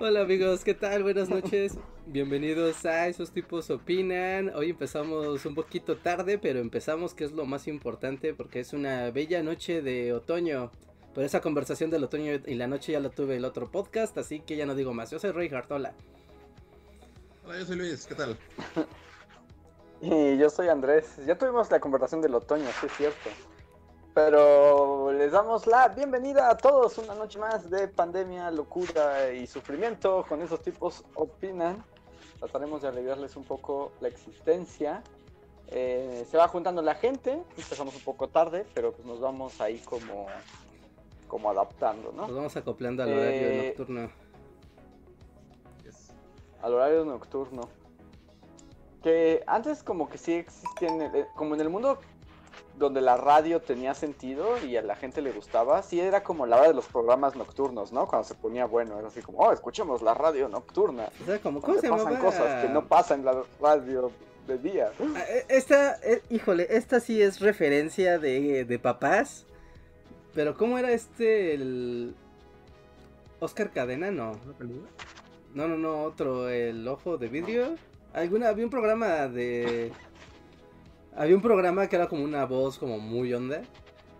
Hola amigos, ¿qué tal? Buenas noches. Bienvenidos a Esos tipos opinan. Hoy empezamos un poquito tarde, pero empezamos que es lo más importante porque es una bella noche de otoño. Pero esa conversación del otoño y la noche ya la tuve el otro podcast, así que ya no digo más. Yo soy Roy Hartola. Hola, yo soy Luis, ¿qué tal? y yo soy Andrés. Ya tuvimos la conversación del otoño, sí es cierto. Pero les damos la bienvenida a todos una noche más de pandemia, locura y sufrimiento. Con esos tipos opinan. Trataremos de aliviarles un poco la existencia. Eh, se va juntando la gente. Empezamos un poco tarde, pero pues nos vamos ahí como, como adaptando, ¿no? Nos vamos acoplando al horario Eh, nocturno. Al horario nocturno. Que antes como que sí existían, eh, como en el mundo donde la radio tenía sentido y a la gente le gustaba, sí era como la hora de los programas nocturnos, ¿no? Cuando se ponía bueno, era así como, oh, escuchemos la radio nocturna. O sea, como, ¿cómo se pasan llamaba? cosas que no pasan en la radio de día. Ah, eh, Esta, eh, híjole, esta sí es referencia de, de papás. Pero ¿cómo era este el Oscar Cadena? No. No, no, no, otro, el ojo de vidrio. Alguna, había un programa de. Había un programa que era como una voz como muy onda,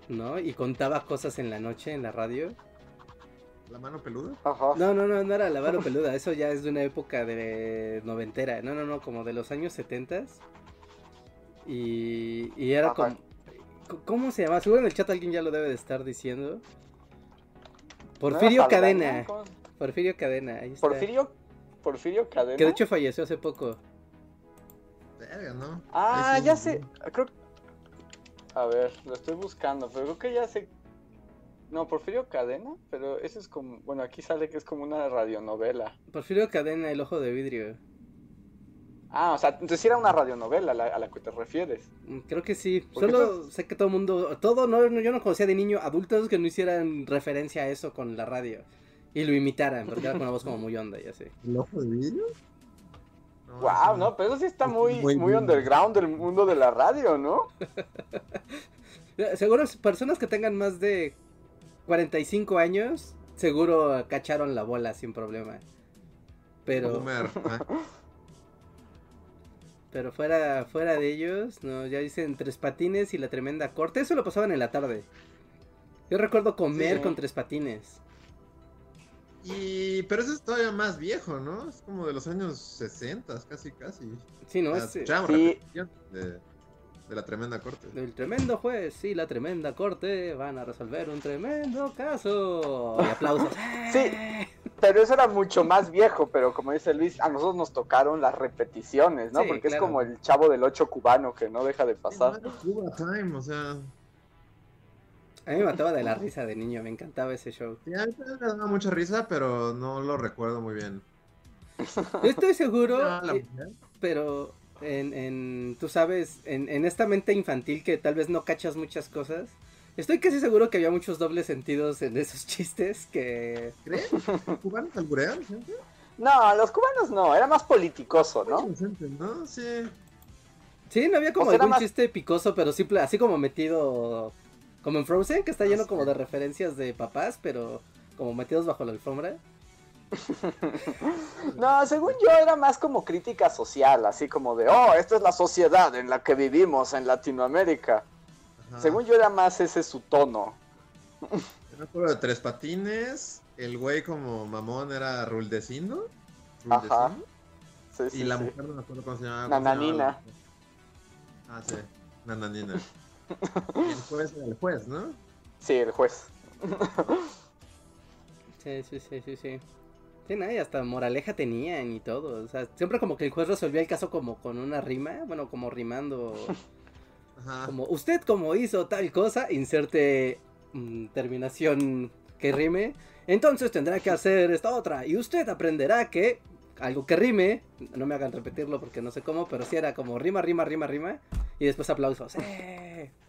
¿no? Y contaba cosas en la noche en la radio. ¿La mano peluda? Ajá. No, no, no, no era la vara peluda, eso ya es de una época de noventera. No, no, no, como de los años setentas. Y, y era Ajá. como. ¿Cómo se llama? Seguro en el chat alguien ya lo debe de estar diciendo. Porfirio. Cadena. Porfirio Cadena, ahí está. Porfirio, Porfirio Cadena. Que de hecho falleció hace poco. Verga, ¿no? Ah, sí, ya sé. Creo. A ver, lo estoy buscando, pero creo que ya sé. No, Porfirio Cadena, pero eso es como. Bueno, aquí sale que es como una radionovela. Porfirio Cadena, el ojo de vidrio. Ah, o sea, entonces era una radionovela a la, a la que te refieres. Mm, Creo que sí. ¿Por qué Solo sé que todo el mundo. Todo, no, no, yo no conocía de niño adultos que no hicieran referencia a eso con la radio. Y lo imitaran, porque era con una voz como muy onda, ya sé. ¿El ojo de vidrio? No, wow, no, pero eso sí está Muy muy, underground del mundo de la radio, ¿no? Eh, Seguro personas que tengan más de 45 años, seguro cacharon la bola sin problema. Pero, Boomer, ah. pero fuera, fuera de ellos, no, ya dicen tres patines y la tremenda corte. Eso lo pasaban en la tarde. Yo recuerdo comer Sí. con tres patines. Y... Pero ese es todavía más viejo, ¿no? Es como de los años 60, casi, casi. Sí, ¿no? Ah, Es, eh, escuchábamos Sí. repetición de, de la tremenda corte. El tremendo juez y la tremenda corte van a resolver un tremendo caso. Y aplausos. Sí. Pero eso era mucho más viejo, pero como dice Luis, a nosotros nos tocaron las repeticiones, ¿no? Sí, Porque claro. es como el chavo del ocho cubano que no deja de pasar. Cuba Time, o sea... A mí me mataba de la risa de niño, me encantaba ese show. Sí, a mí también me daba mucha risa, pero no lo recuerdo muy bien. Yo estoy seguro, eh, pero en, en, tú sabes, en, en esta mente infantil que tal vez no cachas muchas cosas, estoy casi seguro que había muchos dobles sentidos en esos chistes que... ¿Crees? ¿Cubanos alburean siempre? No, los cubanos no, era más politicoso, ¿no? Sí. Sí, no había como O sea, era algún más- chiste picoso, pero simple, así como metido, como en Frozen, que está Ah, lleno como de referencias de papás, pero como metidos bajo la alfombra. No, según yo era más como crítica social, así como de, oh, esta es la sociedad en la que vivimos en Latinoamérica. Ajá. Según yo era más ese su tono. Me acuerdo de Tres Patines. El güey como mamón era Ruldecindo. Ajá. Sí, sí, y la sí. mujer no me acuerdo cómo se llamaba. ¿cómo se Nananina. Ah, sí. Nananina. el juez era el juez, ¿no? Sí, el juez. Sí, sí, sí, sí, sí. Sí, no, y hasta moraleja tenían y todo. O sea, siempre como que el juez resolvía el caso como con una rima, bueno, como rimando. Ajá. Como usted como hizo tal cosa, inserte mm, terminación que rime. Entonces tendrá que hacer esta otra. Y usted aprenderá que algo que rime, no me hagan repetirlo porque no sé cómo, pero sí era como rima, rima, rima, rima. Y después aplausos. ¡Eh!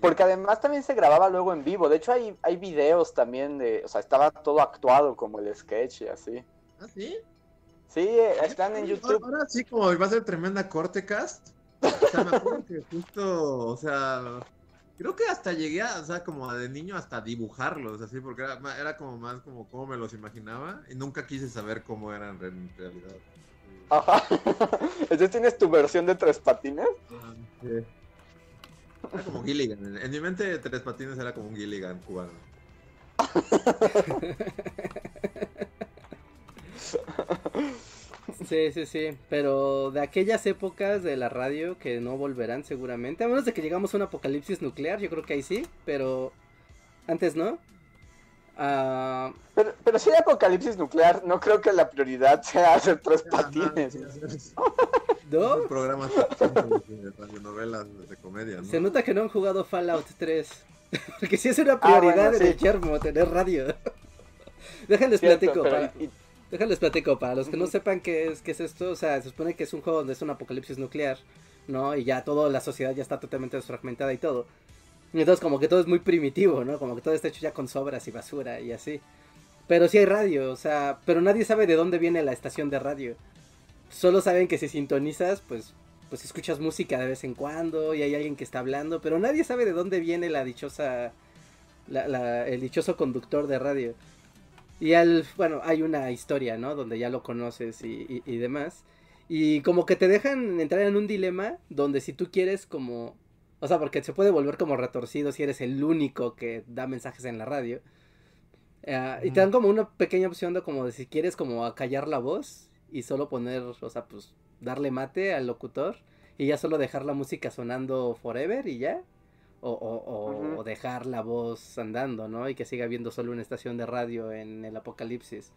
Porque además también se grababa luego en vivo. De hecho, hay, hay videos también de. O sea, estaba todo actuado como el sketch y así. ¿Ah, sí? Sí, eh, están en YouTube. Ahora sí, como va a ser tremenda corte cast. O sea, me acuerdo que justo, o sea, creo que hasta llegué a, o sea, como de niño hasta dibujarlos, así, porque era, era como más como cómo me los imaginaba y nunca quise saber cómo eran en realidad. Ajá. Entonces tienes tu versión de tres patines. Ah, sí. Era como Gilligan. En, en mi mente, Tres Patines era como un Gilligan cubano. Sí, sí, sí. Pero de aquellas épocas de la radio que no volverán seguramente. A menos de que llegamos a un apocalipsis nuclear, yo creo que ahí sí. Pero antes no. Ah, Pero, pero si hay apocalipsis nuclear, no creo que la prioridad sea hacer tres patines. ¿No? Programas de radionovelas de comedia, ¿no? Se nota que no han jugado Fallout 3. Porque sí es una Ah, prioridad bueno, en el sí. yermo tener radio. Déjenles Cierto, platico. pero para- y- Déjales platico, para los que no sepan qué es, qué es esto, o sea, se supone que es un juego donde es un apocalipsis nuclear, ¿no? Y ya toda la sociedad ya está totalmente desfragmentada y todo. Entonces como que todo es muy primitivo, ¿no? Como que todo está hecho ya con sobras y basura y así. Pero sí hay radio, o sea, pero nadie sabe de dónde viene la estación de radio. Solo saben que si sintonizas, pues, pues escuchas música de vez en cuando y hay alguien que está hablando, pero nadie sabe de dónde viene la dichosa, la- la- el dichoso conductor de radio. Y al, bueno, hay una historia, ¿no? Donde ya lo conoces y, y- y demás. Y como que te dejan entrar en un dilema donde si tú quieres como... O sea, porque se puede volver como retorcido si eres el único que da mensajes en la radio. Ah, y te dan como una pequeña opción de como de si quieres como acallar la voz y solo poner, o sea, pues darle mate al locutor y ya solo dejar la música sonando forever y ya. O, o- o- Ujú. o dejar la voz andando, ¿no? Y que siga habiendo solo una estación de radio en el apocalipsis.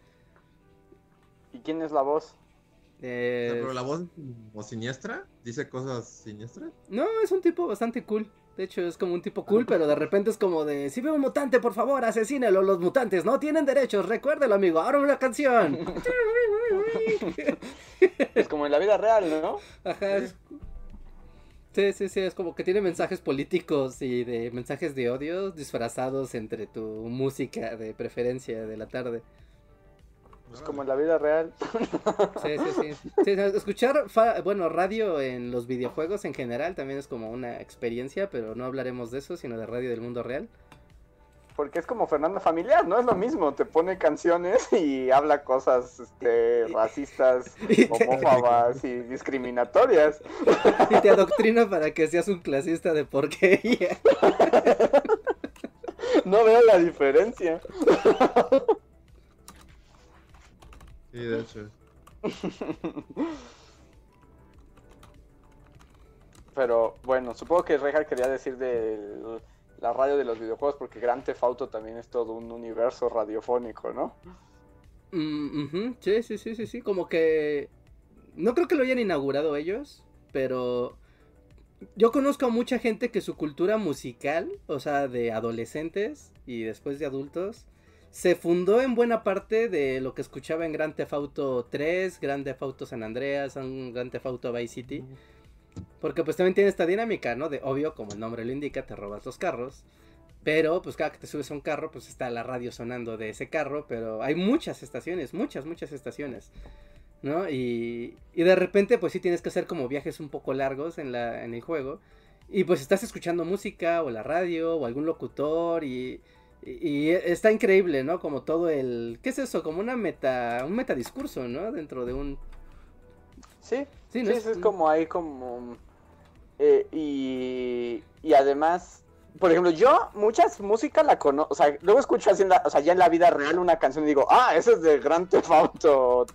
¿Y quién es la voz? O Eh, pero la voz como siniestra, dice cosas siniestras. No, es un tipo bastante cool. De hecho, es como un tipo cool, pero de repente es como de, si ve un mutante, por favor, asesínelo. Los mutantes no tienen derechos, recuérdelo, amigo. Ahora una canción. Es como en la vida real, ¿no? Ajá. es- Sí, sí, sí, es como que tiene mensajes políticos y de mensajes de odio disfrazados entre tu música de preferencia de la tarde. Es como en la vida real. Sí, sí, sí. Escuchar, fa- bueno, radio en los videojuegos en general también es como una experiencia, pero no hablaremos de eso, sino de radio del mundo real. Porque es como Fernanda Familiar, ¿no? Es lo mismo. Te pone canciones y habla cosas este, racistas, homófobas y discriminatorias. y te adoctrina para que seas un clasista de porquería. No veo la diferencia. Sí, de hecho. Pero bueno, supongo que Reja quería decir de la radio de los videojuegos porque Grand Theft Auto también es todo un universo radiofónico, ¿no? Mm, Sí, sí, sí, sí, sí, como que... No creo que lo hayan inaugurado ellos, pero... Yo conozco a mucha gente que su cultura musical, o sea, de adolescentes y después de adultos, se fundó en buena parte de lo que escuchaba en Grand Theft Auto 3, Grand Theft Auto San Andreas, Grand Theft Auto Vice City. Porque pues también tiene esta dinámica, ¿no? De obvio, como el nombre lo indica, te robas los carros. Pero pues cada que te subes a un carro, pues está la radio sonando de ese carro. Pero hay muchas estaciones, muchas, muchas estaciones. ¿No? Y, y de repente pues sí tienes que hacer como viajes un poco largos en, la, en el juego. Y pues estás escuchando música o la radio o algún locutor y, y, y está increíble, ¿no? Como todo el... ¿Qué es eso? Como una meta, un metadiscurso, ¿no? Dentro de un... Sí, Sí, ¿no? sí, es como hay como... eh, y, y además, por ejemplo, yo muchas música la conozco, o sea, luego escucho así, en la- o sea, ya en la vida real una canción y digo, ah, esa es de Grand Theft Auto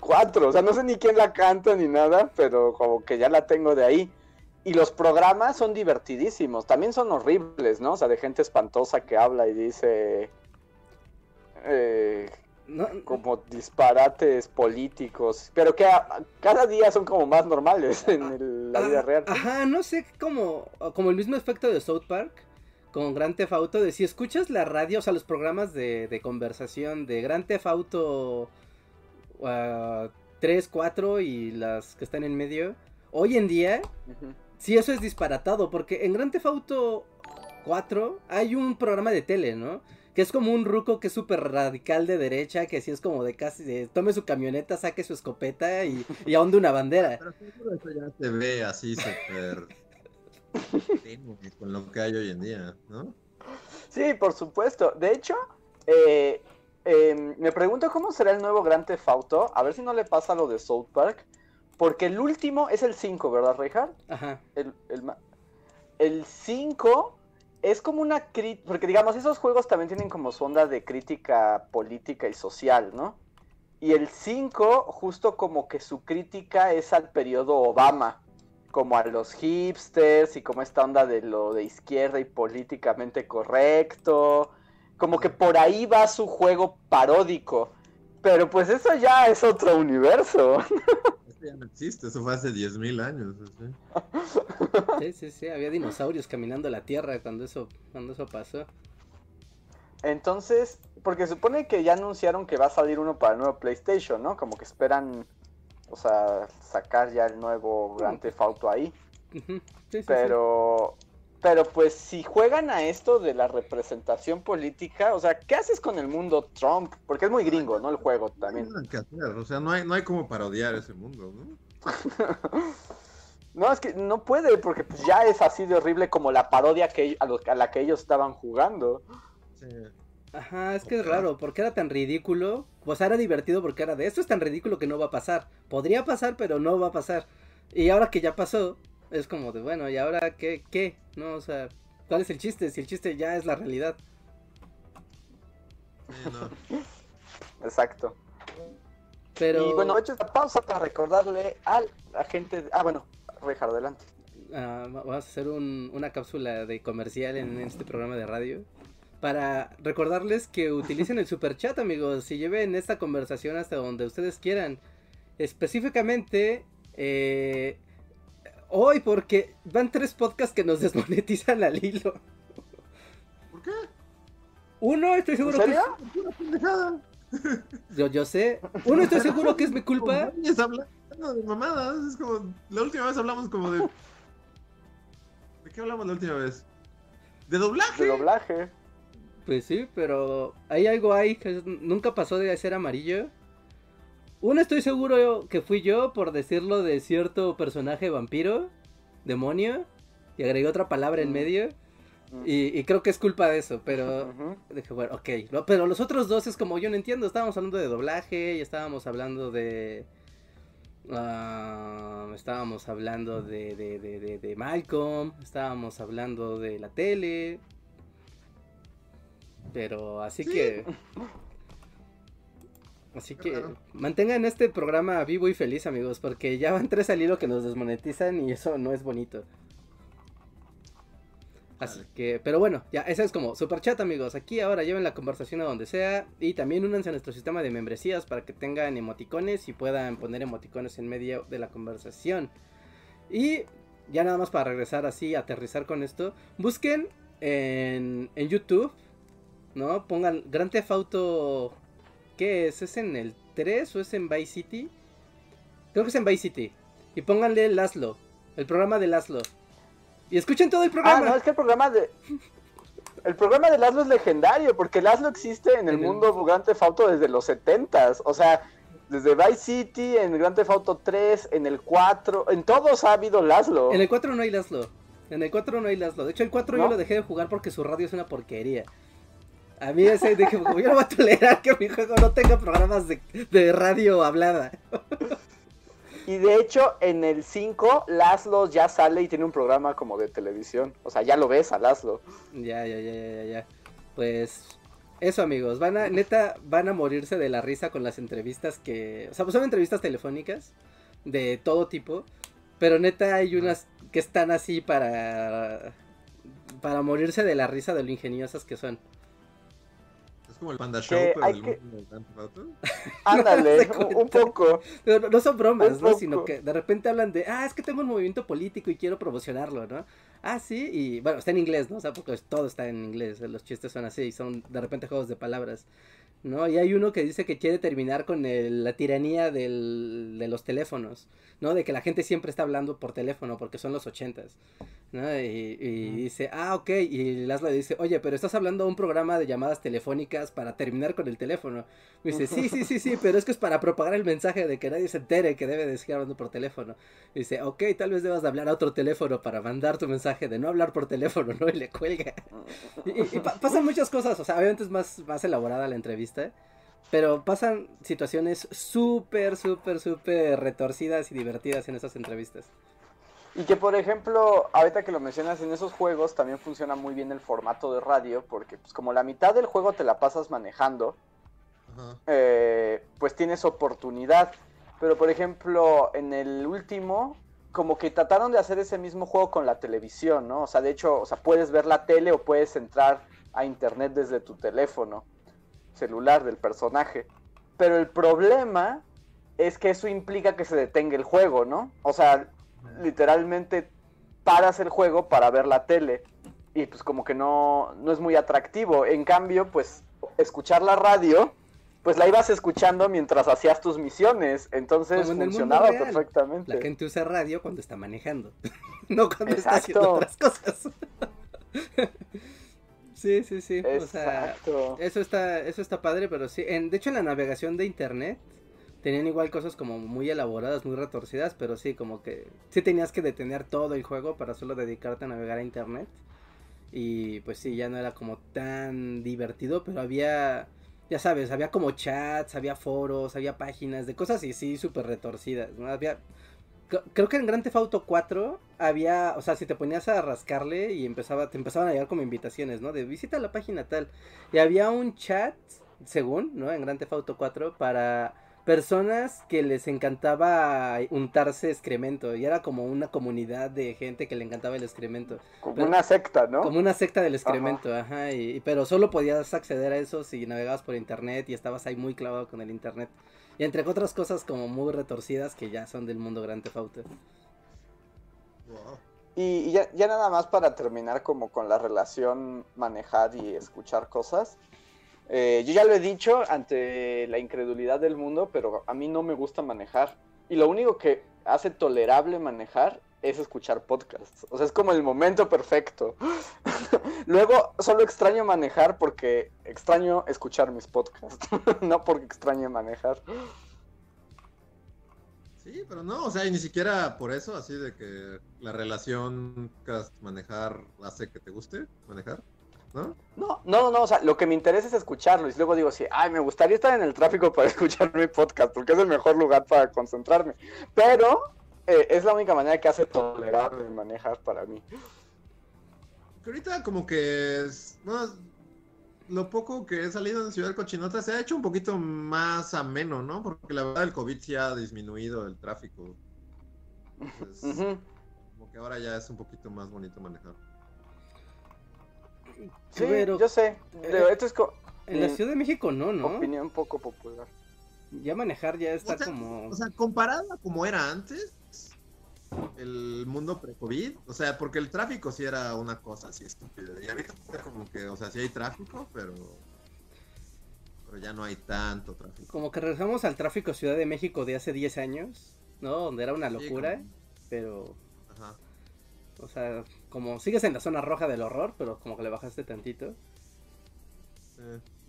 4, o sea, no sé ni quién la canta ni nada, pero como que ya la tengo de ahí. Y los programas son divertidísimos, también son horribles, ¿no? O sea, de gente espantosa que habla y dice... eh, No, como disparates políticos, pero que a- cada día son como más normales en el- la vida ah, real. Ajá, no sé, como, como el mismo efecto de South Park con Grand Theft Auto, de si escuchas la radio, o sea, los programas de, de conversación de Grand Theft Auto ah, 3, 4 y las que están en medio, hoy en día, Ujú. sí, eso es disparatado, porque en Grand Theft Auto 4 hay un programa de tele, ¿no? Que es como un ruco que es súper radical de derecha, que sí es como de casi, de, tome su camioneta, saque su escopeta y, y ahonde una bandera. Pero seguro eso ya se ve así súper con lo que hay hoy en día, ¿no? Sí, por supuesto. De hecho, eh, eh, me pregunto cómo será el nuevo Grand Theft Auto. A ver si no le pasa lo de South Park. Porque el último es el 5, ¿verdad, Reinhardt? Ajá. El, el, el 5 es como una crítica, porque digamos, esos juegos también tienen como su onda de crítica política y social, ¿no? Y el 5, justo como que su crítica es al periodo Obama, como a los hipsters y como esta onda de lo de izquierda y políticamente correcto, como que por ahí va su juego paródico. Pero pues eso ya es otro universo. Ya no existe, eso fue hace 10.000 años. Sí, sí, sí, había dinosaurios caminando la tierra cuando eso, cuando eso pasó. Entonces, porque supone que ya anunciaron que va a salir uno para el nuevo PlayStation, ¿no? Como que esperan, o sea, sacar ya el nuevo Grand Theft Auto ahí. Sí, sí, sí. Pero, pues si juegan a esto de la representación política, o sea, ¿qué haces con el mundo Trump? Porque es muy gringo, ¿no? El juego No hay también. que hacer, o sea, no hay, no hay como parodiar ese mundo, ¿no? No, es que no puede, porque pues ya es así de horrible como la parodia que, a, lo- a la que ellos estaban jugando. Sí. Ajá, es que es raro, porque era tan ridículo. O sea, era divertido porque era de esto es tan ridículo que no va a pasar. Podría pasar, pero no va a pasar. Y ahora que ya pasó, es como de, bueno, ¿y ahora qué? ¿Qué? No, o sea, ¿cuál es el chiste? Si el chiste ya es la realidad. No. Exacto. Pero... Y bueno, he hecho esta pausa para recordarle a la gente. Ah, bueno, Rejar, adelante. Ah, va- vamos a hacer un- una cápsula de comercial en este programa de radio para recordarles que utilicen el super chat amigos y lleven esta conversación hasta donde ustedes quieran específicamente eh, hoy porque van tres podcasts que nos desmonetizan al hilo ¿Por qué? uno estoy ¿En seguro que serio? Pendejada. es, yo, yo sé uno estoy seguro que es mi culpa Como niños hablando de mamadas, es como, la última vez hablamos como de... ¿De qué hablamos la última vez? ¿De doblaje? De doblaje. Pues sí, pero hay algo ahí que nunca pasó de ser amarillo. Uno estoy seguro que fui yo por decirlo de cierto personaje vampiro, demonio, y agregué otra palabra en Mm. medio. Y, y creo que es culpa de eso, pero Ujú. dije, bueno, ok. No, pero los otros dos es como yo no entiendo. Estábamos hablando de doblaje y estábamos hablando de. ah, estábamos hablando de, de, de, de, de Malcolm. Estábamos hablando de la tele. Pero así Sí. que. Así que mantengan este programa vivo y feliz, amigos, porque ya van tres al hilo que nos desmonetizan y eso no es bonito. Así que, pero bueno, ya, ese es como super chat, amigos. Aquí ahora lleven la conversación a donde sea. Y también únanse a nuestro sistema de membresías para que tengan emoticones y puedan poner emoticones en medio de la conversación. Y ya nada más para regresar así, aterrizar con esto. Busquen en, en YouTube, ¿no? Pongan Grand Theft Auto. ¿Qué es? ¿Es en el 3 o es en Vice City? Creo que es en Vice City. Y pónganle Laszlo, el programa de Laszlo. Y escuchen todo el Ah, programa. no, es que el programa de. El programa de Laszlo es legendario, porque Laszlo existe en el En el- mundo Grand Theft Auto desde los 70s. O sea, desde Vice City, en Grand Theft Auto 3, en el 4, en todos ha habido Laszlo. En el 4 no hay Laszlo. En el 4 no hay Laszlo. De hecho, el 4 ¿No? yo lo dejé de jugar porque su radio es una porquería. A mí ese dije, como yo no voy a tolerar que mi juego no tenga programas de, de radio hablada. Y de hecho, en el 5, Laszlo ya sale y tiene un programa como de televisión. O sea, ya lo ves a Laszlo. Ya, ya, ya, ya, ya, ya. Pues eso, amigos. Van a, neta, van a morirse de la risa con las entrevistas que. O sea, pues son entrevistas telefónicas de todo tipo. Pero neta, hay unas que están así para. Para morirse de la risa de lo ingeniosas que son. Como el Panda Show, pero hay del que- mundo. Ándale, No un, poco. Pero no- son bromas, ¿no? Sino que de repente hablan de, ah, es que tengo un movimiento político y quiero promocionarlo, ¿no? Ah, sí, y bueno, está en inglés, ¿no? O sea, porque todo está en inglés, los chistes son así, son de repente juegos de palabras, ¿no? Y hay uno que dice que quiere terminar con el- la tiranía del- de los teléfonos, ¿no? De que la gente siempre está hablando por teléfono porque son los ochentas, ¿no? Y, y dice, ah, ok, y Laszlo le dice, oye, pero estás hablando a un programa de llamadas telefónicas para terminar con el teléfono. Y dice, sí, sí, sí, sí, pero es que es para propagar el mensaje de que nadie se entere que debe de seguir hablando por teléfono. Y dice, ok, tal vez debas de hablar a otro teléfono para mandar tu mensaje de no hablar por teléfono, ¿no? Y le cuelga. Y, y- y pa- pasan muchas cosas, o sea, obviamente es más, más elaborada la entrevista, pero pasan situaciones súper, súper, súper retorcidas y divertidas en esas entrevistas. Y que por ejemplo, ahorita que lo mencionas en esos juegos, también funciona muy bien el formato de radio, porque pues como la mitad del juego te la pasas manejando, eh, pues tienes oportunidad. Pero por ejemplo, en el último, como que trataron de hacer ese mismo juego con la televisión, ¿no? O sea, de hecho, o sea, puedes ver la tele o puedes entrar a internet desde tu teléfono celular del personaje. Pero el problema es que eso implica que se detenga el juego, ¿no? O sea, literalmente paras el juego para ver la tele. Y pues como que no, no es muy atractivo. En cambio, pues escuchar la radio, pues la ibas escuchando mientras hacías tus misiones. Entonces en funcionaba perfectamente. La gente usa radio cuando está manejando, no cuando está haciendo Exacto. otras cosas. sí, sí, sí. O sea, Exacto. Eso está, eso está padre, pero sí. En, de hecho, en la navegación de internet tenían igual cosas como muy elaboradas, muy retorcidas, pero sí, como que sí tenías que detener todo el juego para solo dedicarte a navegar a internet. Y pues sí, ya no era como tan divertido, pero había, ya sabes, había como chats, había foros, había páginas de cosas y sí, súper retorcidas, ¿no? Había... cre- Creo que en Grand Theft Auto 4 había, o sea, si te ponías a rascarle y empezaba, te empezaban a llegar como invitaciones, ¿no? De visita la página tal. Y había un chat, según, ¿no? En Grand Theft Auto 4 para personas que les encantaba untarse excremento. Y era como una comunidad de gente que le encantaba el excremento. Como pero- una secta, ¿no? Como una secta del excremento, ajá. y, y- pero solo podías acceder a eso si navegabas por internet y estabas ahí muy clavado con el internet. Y entre otras cosas como muy retorcidas que ya son del mundo Grand Theft Auto. Wow. Y, y ya, ya nada más para terminar como con la relación manejar y escuchar cosas. Eh, yo ya lo he dicho ante la incredulidad del mundo, pero a mí no me gusta manejar. Y lo único que hace tolerable manejar es escuchar podcasts. O sea, es como el momento perfecto. Luego, solo extraño manejar porque extraño escuchar mis podcasts, no porque extrañe manejar. Sí, pero no, o sea, y ni siquiera por eso, así de que la relación manejar hace que te guste manejar, ¿no? No, no, no, o sea, lo que me interesa es escucharlo y luego digo, sí, ay, me gustaría estar en el tráfico para escuchar mi podcast porque es el mejor lugar para concentrarme. Pero eh, es la única manera que hace tolerable manejar para mí. Que ahorita como que es, no, lo poco que he salido en Ciudad Cochinota se ha hecho un poquito más ameno, ¿no? Porque la verdad el COVID sí ha disminuido el tráfico. Entonces. Como que ahora ya es un poquito más bonito manejar. Sí, Pero- yo sé. Digo, esto es co- En la Ciudad de México no, ¿no? opinión poco popular. Ya manejar ya está O sea, como... O sea, comparado a como era antes, el mundo pre-COVID, o sea, porque el tráfico sí era una cosa así estúpida. Y ahorita como que, o sea, sí hay tráfico, pero. Pero ya no hay tanto tráfico. Como que regresamos al tráfico Ciudad de México de hace 10 años, ¿no? Donde era una Sí, locura, como- pero... Ajá. O sea, como sigues en la zona roja del horror, pero como que le bajaste tantito.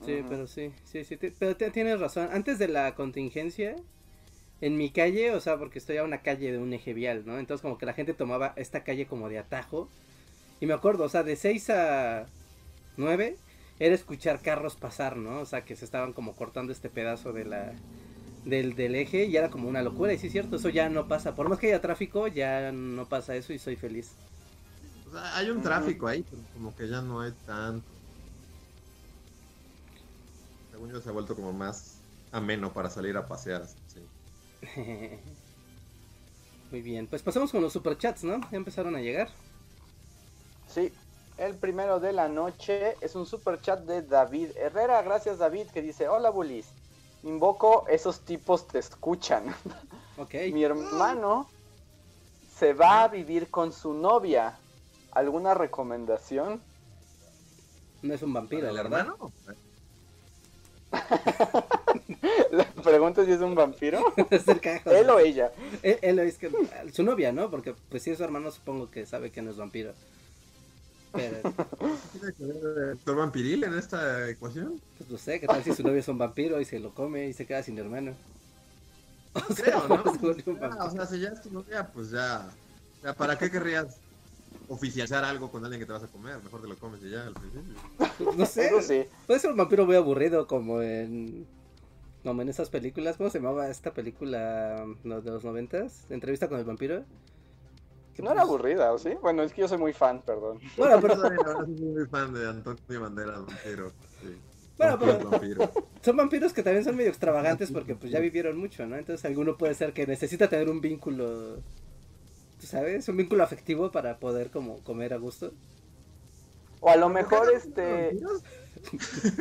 Sí. Pero sí, sí, sí, te- pero te- tienes razón. Antes de la contingencia, en mi calle, o sea, porque estoy a una calle de un eje vial, ¿no? Entonces como que la gente tomaba esta calle como de atajo. Y me acuerdo, o sea, de 6 a 9 era escuchar carros pasar, ¿no? O sea, que se estaban como cortando este pedazo de la del, del eje y era como una locura. Y sí es cierto, eso ya no pasa. Por más que haya tráfico, ya no pasa eso y soy feliz. O sea, hay un tráfico ahí, pero como que ya no hay tanto. Según yo se ha vuelto como más ameno para salir a pasear. Sí. Muy bien, pues pasamos con los superchats, ¿no? Ya empezaron a llegar. Sí. El primero de la noche es un super chat de David Herrera. Gracias David que dice, hola Bulis. Invoco, esos tipos te escuchan. Ok. Mi hermano se va a vivir con su novia. ¿Alguna recomendación? No es un vampiro, ¿El ¿verdad? hermano? Le pregunto si es un vampiro. Es el cagajo. Él o ella. Él, él es que su novia, ¿no? Porque pues si es su hermano supongo que sabe que no es vampiro. Pero ¿Tiene que ver el doctor vampiril en esta ecuación? pues no sé, qué tal si su novio es un vampiro y se lo come y se queda sin hermano. O sea, Creo, ¿no? se Ah, o sea, si ya es tu novia, pues ya. ya, ¿Para qué querrías oficializar algo con alguien que te vas a comer? Mejor te lo comes y ya al principio. No sé. Puede ser un vampiro muy aburrido como en como en esas películas, ¿cómo se llamaba esta película no, de los noventas? Entrevista con el vampiro. No era aburrida, ¿o sí? Bueno, es que yo soy muy fan, perdón. Bueno, Pero no, no soy muy fan de Antonio Banderas, vampiro. Sí. Bueno, Vampiro, pero- vampiro. son vampiros que también son medio extravagantes porque pues ya vivieron mucho, ¿no? Entonces alguno puede ser que necesita tener un vínculo, ¿tú sabes? Un vínculo afectivo para poder como comer a gusto. O a lo mejor este...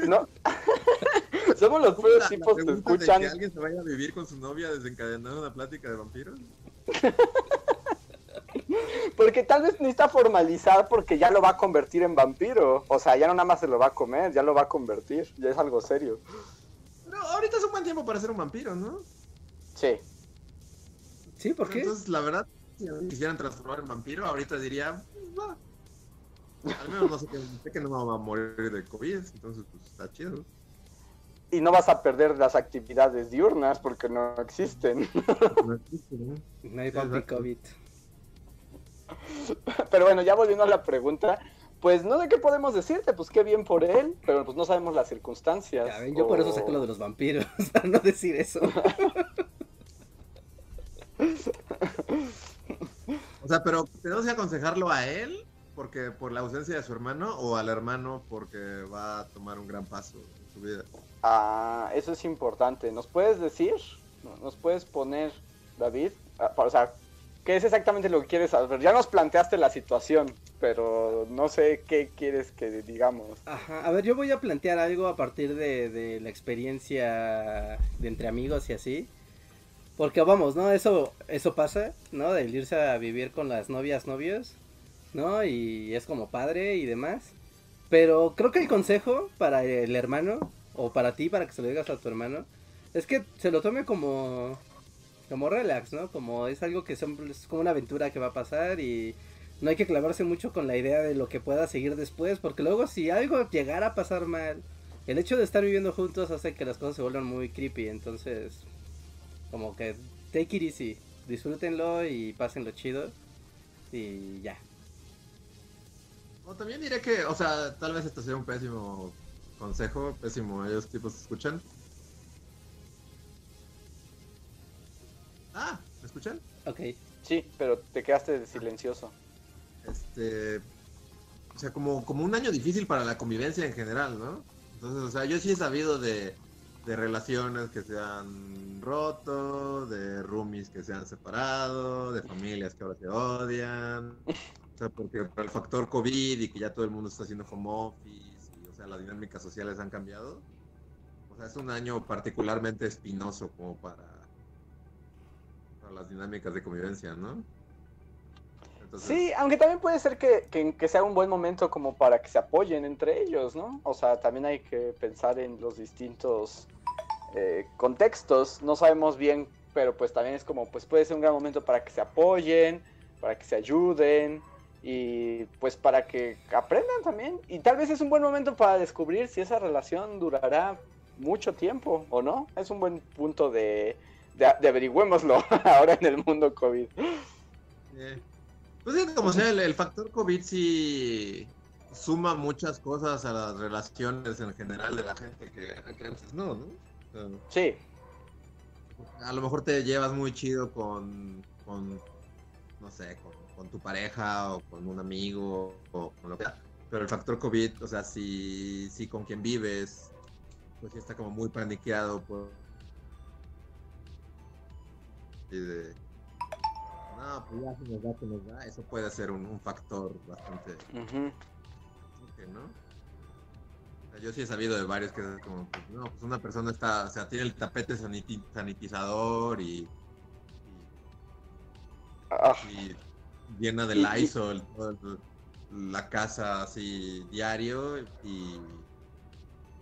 No. Somos los la tipos que escuchan. que alguien se vaya a vivir con su novia desencadenando una plática de vampiros? Porque tal vez necesita formalizar porque ya lo va a convertir en vampiro. O sea, ya no nada más se lo va a comer, ya lo va a convertir. Ya es algo serio. Pero ahorita es un buen tiempo para ser un vampiro, ¿no? Sí. ¿Sí? ¿Por qué? Entonces, la verdad, si me quisieran transformar en vampiro, ahorita diría, va. Al menos no sé que, sé que no me va a morir de COVID, entonces pues está chido. Y no vas a perder las actividades diurnas porque no existen. No existe, ¿no? No hay. COVID. Pero bueno, ya volviendo a la pregunta, pues no sé qué podemos decirte, pues qué bien por él, pero pues no sabemos las circunstancias. Ya ven, yo por eso O- saqué lo de los vampiros, para no decir eso. sea, pero tenemos que aconsejarlo a él porque por la ausencia de su hermano o al hermano porque va a tomar un gran paso en su vida. Ah, eso es importante. ¿Nos puedes decir? ¿Nos puedes poner, David? Ah, o sea, ¿qué es exactamente lo que quieres saber? Ya nos planteaste la situación, pero no sé qué quieres que digamos. Ajá, a ver, yo voy a plantear algo a partir de, de la experiencia de entre amigos y así. Porque vamos, ¿no? Eso, eso pasa, ¿no? Del irse a vivir con las novias, novios, ¿no? Y es como padre y demás. Pero creo que el consejo para el hermano, o para ti, para que se lo digas a tu hermano, es que se lo tome como, como relax, ¿no? Como es algo que son, es como una aventura que va a pasar y no hay que clavarse mucho con la idea de lo que pueda seguir después, porque luego si algo llegara a pasar mal, el hecho de estar viviendo juntos hace que las cosas se vuelvan muy creepy, entonces como que take it easy, disfrútenlo y pásenlo chido y ya. O también diré que, o sea, tal vez esto sea un pésimo consejo, pésimo, ellos tipos escuchan. Ah, ¿me escuchan? Ok, Sí, pero te quedaste silencioso. Este, o sea, como, como un año difícil para la convivencia en general, ¿no? Entonces, o sea, yo sí he sabido de, de relaciones que se han roto, de roomies que se han separado, de familias que ahora se odian. O sea, porque por el factor COVID y que ya todo el mundo está haciendo home office, y, o sea, las dinámicas sociales han cambiado. O sea, es un año particularmente espinoso como para, las dinámicas de convivencia, ¿no? Sí, aunque también puede ser que- que sea un buen momento como para que se apoyen entre ellos, ¿no? O sea, también hay que pensar en los distintos eh, contextos. No sabemos bien, pero pues también es como, pues puede ser un gran momento para que se apoyen, para que se ayuden y pues para que aprendan también. Y tal vez es un buen momento para descubrir si esa relación durará mucho tiempo o no. Es un buen punto de, de, averigüémoslo ahora en el mundo COVID. Eh, Pues como sea, el, el factor COVID sí suma muchas cosas a las relaciones en general de la gente que, que antes no, ¿no? O sea, Sí, a lo mejor te llevas muy chido con, con no sé, con, con tu pareja o con un amigo o con lo que sea. Pero el factor COVID, o sea, si, si con quien vives, pues sí está como muy paniqueado por... Y de... No, pues ya se nos da, se nos da. Eso puede ser un, un factor bastante Ujú. qué, ¿no? Yo sí he sabido de varios que es como, pues, no, pues una persona está, o sea, tiene el tapete saniti- sanitizador y, Ah, y, y llena de Lysol la casa así diario y,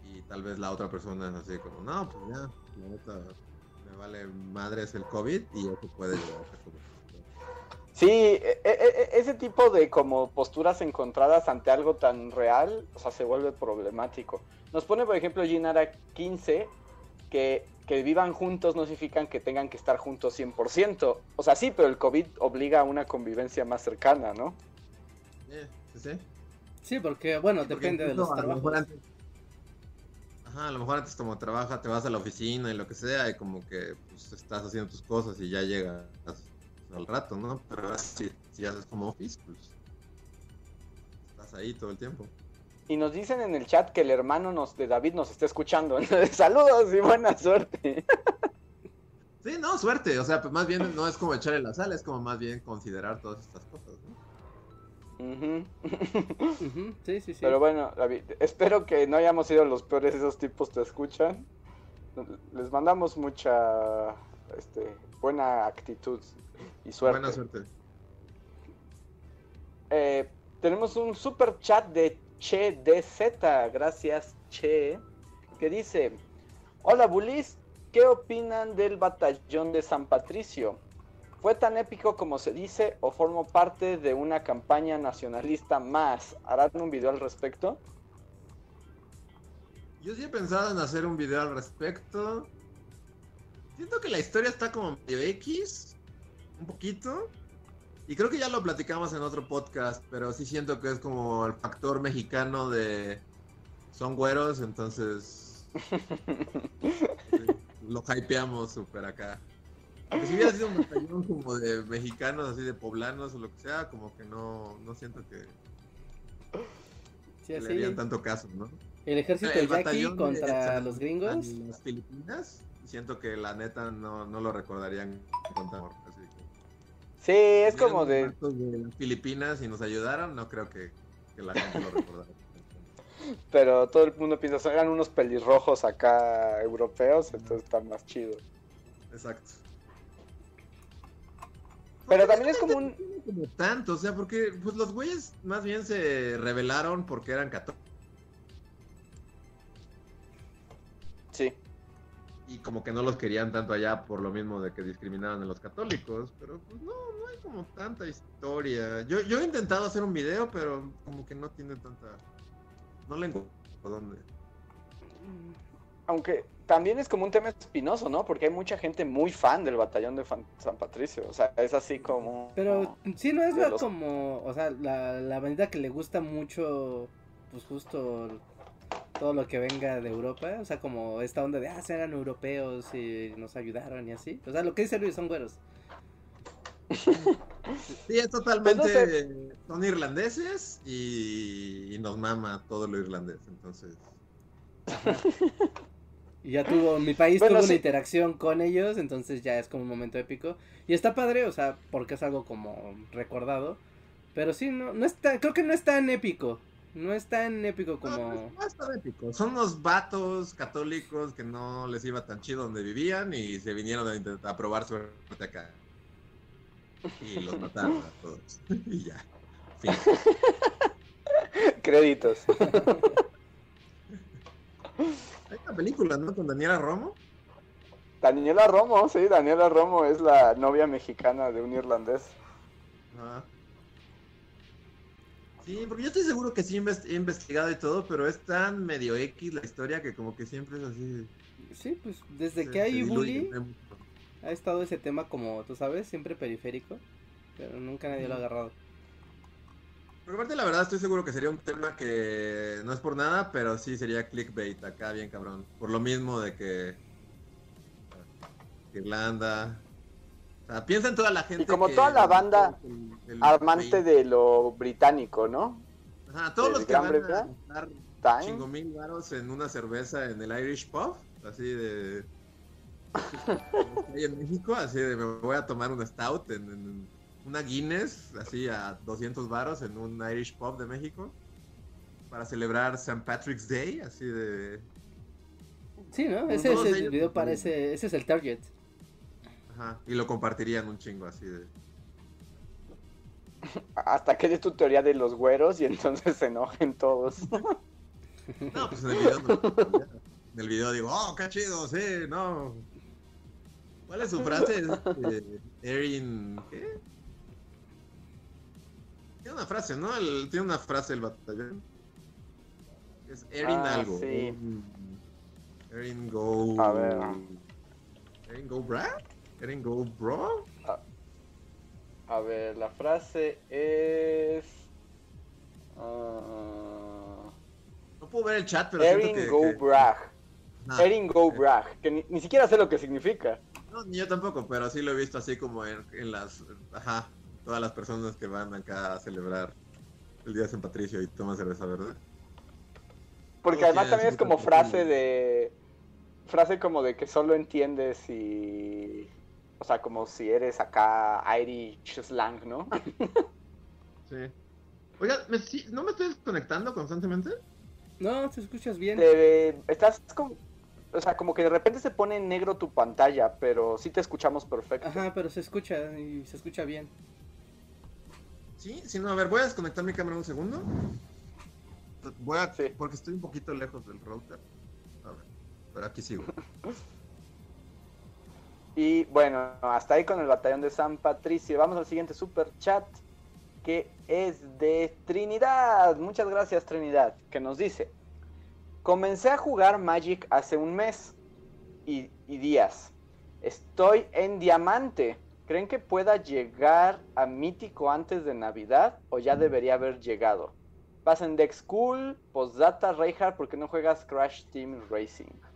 y tal vez la otra persona es así como, no, pues ya, la neta, me vale madres el COVID y eso puede llegar a Sí, e- e- e- ese tipo de como posturas encontradas ante algo tan real, o sea, se vuelve problemático. Nos pone, por ejemplo, Ginara 15, que, que vivan juntos no significan que tengan que estar juntos 100%. O sea, sí, pero el COVID obliga a una convivencia más cercana, ¿no? Eh, sí, sí. Sí, porque, bueno, Porque depende de los incluso a lo mejor trabajos. antes- Ajá, a lo mejor antes como trabaja, te vas a la oficina y lo que sea, y como que pues, estás haciendo tus cosas y ya llegas al rato, ¿no? Pero ahora si, si haces como office, pues estás ahí todo el tiempo. Y nos dicen en el chat que el hermano nos, de David nos está escuchando. Saludos y buena suerte. Sí, no, suerte, o sea, pues más bien no es como echarle la sal, es como más bien considerar todas estas cosas, ¿no? Ujú. Ujú, Sí, sí, sí. Pero bueno, David, espero que no hayamos sido los peores esos tipos te escuchan. Les mandamos mucha este, buena actitud y suerte. Buena suerte. Eh, tenemos un super chat de Che DZ, gracias Che, que dice, hola Bulis, ¿qué opinan del batallón de San Patricio? ¿Fue tan épico como se dice o formó parte de una campaña nacionalista más? ¿Harán un video al respecto? Yo sí he pensado en hacer un video al respecto. Siento que la historia está como medio X, un poquito. Y creo que ya lo platicamos en otro podcast, pero sí siento que es como el factor mexicano de son güeros, entonces lo hypeamos súper acá. Si hubiera sido un batallón como de mexicanos, así de poblanos o lo que sea, como que no, no siento que Sí, le harían tanto caso, ¿no? El ejército El batallón contra los gringos. las Filipinas, siento que la neta no, no lo recordarían con amor. Sí, es como de... de Filipinas y nos ayudaron, no creo que, que la gente lo recordara. Pero todo el mundo piensa, son eran unos pelirrojos acá europeos, entonces está más chido. Exacto. Pero también es como un... Como tanto, o sea, porque pues los güeyes más bien se rebelaron porque eran católicos y como que no los querían tanto allá por lo mismo de que discriminaban a los católicos, pero pues no, no hay como tanta historia. Yo, yo he intentado hacer un video, pero como que no tiene tanta... No le encuentro dónde. Aunque también es como un tema espinoso, ¿no? Porque hay mucha gente muy fan del batallón de Fan- San Patricio. O sea, es así como... Pero sí, no es los- como, o sea, la, la bandita que le gusta mucho, pues justo todo lo que venga de Europa, o sea, como esta onda de, ah, sí, eran europeos y nos ayudaron y así. O sea, lo que dice Luis son güeros. Sí, es totalmente... Pues Son irlandeses y, y nos mama todo lo irlandés, entonces... Y ya tuvo, mi país Bueno, tuvo sí. una interacción con ellos, entonces ya es como un momento épico. Y está padre, o sea, porque es algo como recordado. Pero sí, no, no está, creo que no es tan épico. No es tan épico como... No, no es tan épico. Son unos vatos católicos que no les iba tan chido donde vivían y se vinieron a, intentar, a probar suerte acá. Y los mataron a todos. y ya. Fin. Créditos. Hay una película, ¿no? Con Daniela Romo. Daniela Romo, sí, Daniela Romo es la novia mexicana de un irlandés. Ajá. Sí, porque yo estoy seguro que sí he invest- he investigado y todo, pero es tan medio X la historia que como que siempre es así. Sí, pues desde se- que hay se diluye, bully, ¿no? ha estado ese tema como, tú sabes, siempre periférico. Pero nunca nadie lo ha agarrado. Pero aparte, la verdad, estoy seguro que sería un tema que no es por nada, pero sí sería clickbait acá, bien cabrón. Por lo mismo de que. Irlanda. O sea, piensa en toda la gente. Y como que- toda la banda el- el- Armante de lo británico, ¿no? Ajá, todos los que van a gastar Time. chingo mil varos en una cerveza en el Irish Pub, así de. en México, así de me voy a tomar un stout en, en una Guinness, así a 200 varos en un Irish Pub de México. para celebrar St. Patrick's Day, así de... Sí, ¿no? Ese es el video para ese, ese es el target. Ajá, y lo compartirían un chingo así de... Hasta que des tu teoría de los güeros y entonces se enojen todos. No, pues en el video no. En el video digo, oh, qué chido, sí, no. ¿Cuál es su frase? Eh, Erin. ¿Qué? Tiene una frase, ¿no? El- tiene una frase el batallón. Es Erin Ah, algo. sí. Erin, Erin Go. A ver. Erin Go Brad? Erin Go Bro? A ver, la frase es. ah, No puedo ver el chat, pero Erin que. Go que- Brag. Ajá. Erin Go Brag. Que ni, ni siquiera sé lo que significa. No, ni yo tampoco, pero sí lo he visto así como en, en las, ajá, todas las personas que van acá a celebrar el Día de San Patricio y toman cerveza, ¿verdad? Porque Todos además también es como frase de. Frase como de que solo entiendes si. O sea, como si eres acá Irish slang, ¿no? Sí. Oiga, ¿me- sí- ¿no me estoy desconectando constantemente? No, te escuchas bien. Te- estás como. O sea, como que de repente se pone en negro tu pantalla, pero sí te escuchamos perfecto. Ajá, pero se escucha y se escucha bien. Sí, sí, no, a ver, voy a desconectar mi cámara un segundo. Voy a, Sí. porque estoy un poquito lejos del router. A ver, pero aquí sigo. Y bueno, hasta ahí con el batallón de San Patricio. Vamos al siguiente super chat, que es de Trinidad. Muchas gracias, Trinidad, que nos dice: Comencé a jugar Magic hace un mes y, y días. Estoy en diamante. ¿Creen que pueda llegar a mítico antes de Navidad o ya debería haber llegado? Pasen Dex Cool, Postdata, Reinhardt, ¿por qué no juegas Crash Team Racing?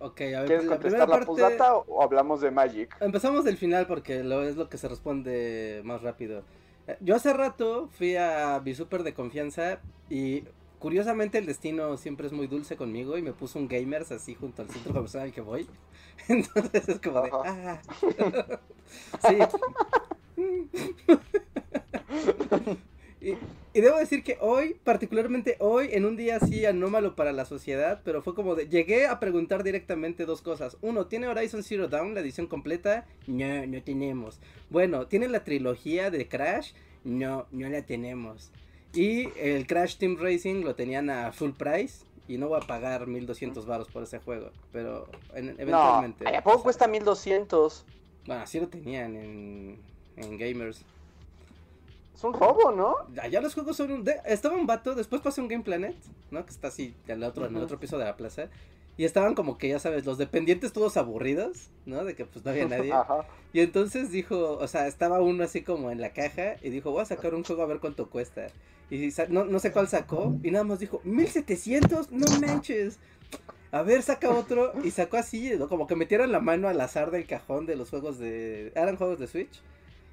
Ok, a ver, ¿Quieres la contestar primera la parte... postdata o, o hablamos de Magic? Empezamos del final porque lo, es lo que se responde más rápido. Eh, Yo hace rato fui a mi super de confianza y curiosamente el destino siempre es muy dulce conmigo y me puso un gamers así junto al centro comercial al que voy. Entonces es como de... Ah. sí. y, y debo decir que hoy, particularmente hoy, en un día así anómalo para la sociedad, pero fue como de... Llegué a preguntar directamente dos cosas. Uno, ¿tiene Horizon Zero Dawn la edición completa? No, no tenemos. Bueno, ¿tiene la trilogía de Crash? No, no la tenemos. Y el Crash Team Racing lo tenían a full price. Y no voy a pagar 1200 baros por ese juego. Pero en- No, eventualmente. ¿a poco cuesta 1200? Bueno, así lo tenían en, en Gamers. Es un robo, ¿no? Allá los juegos son un... de- estaba un vato, después pasó un Game Planet, ¿no? Que está así en el, otro, en el otro piso de la plaza. Y estaban como que, ya sabes, los dependientes todos aburridos, ¿no? De que pues no había nadie. Ajá. Y entonces dijo, o sea, estaba uno así como en la caja y dijo, voy a sacar un juego a ver cuánto cuesta. Y no, no sé cuál sacó y nada más dijo, 1700, no manches. A ver, saca otro y sacó así, ¿no? como que metieron la mano al azar del cajón de los juegos de... Eran juegos de Switch.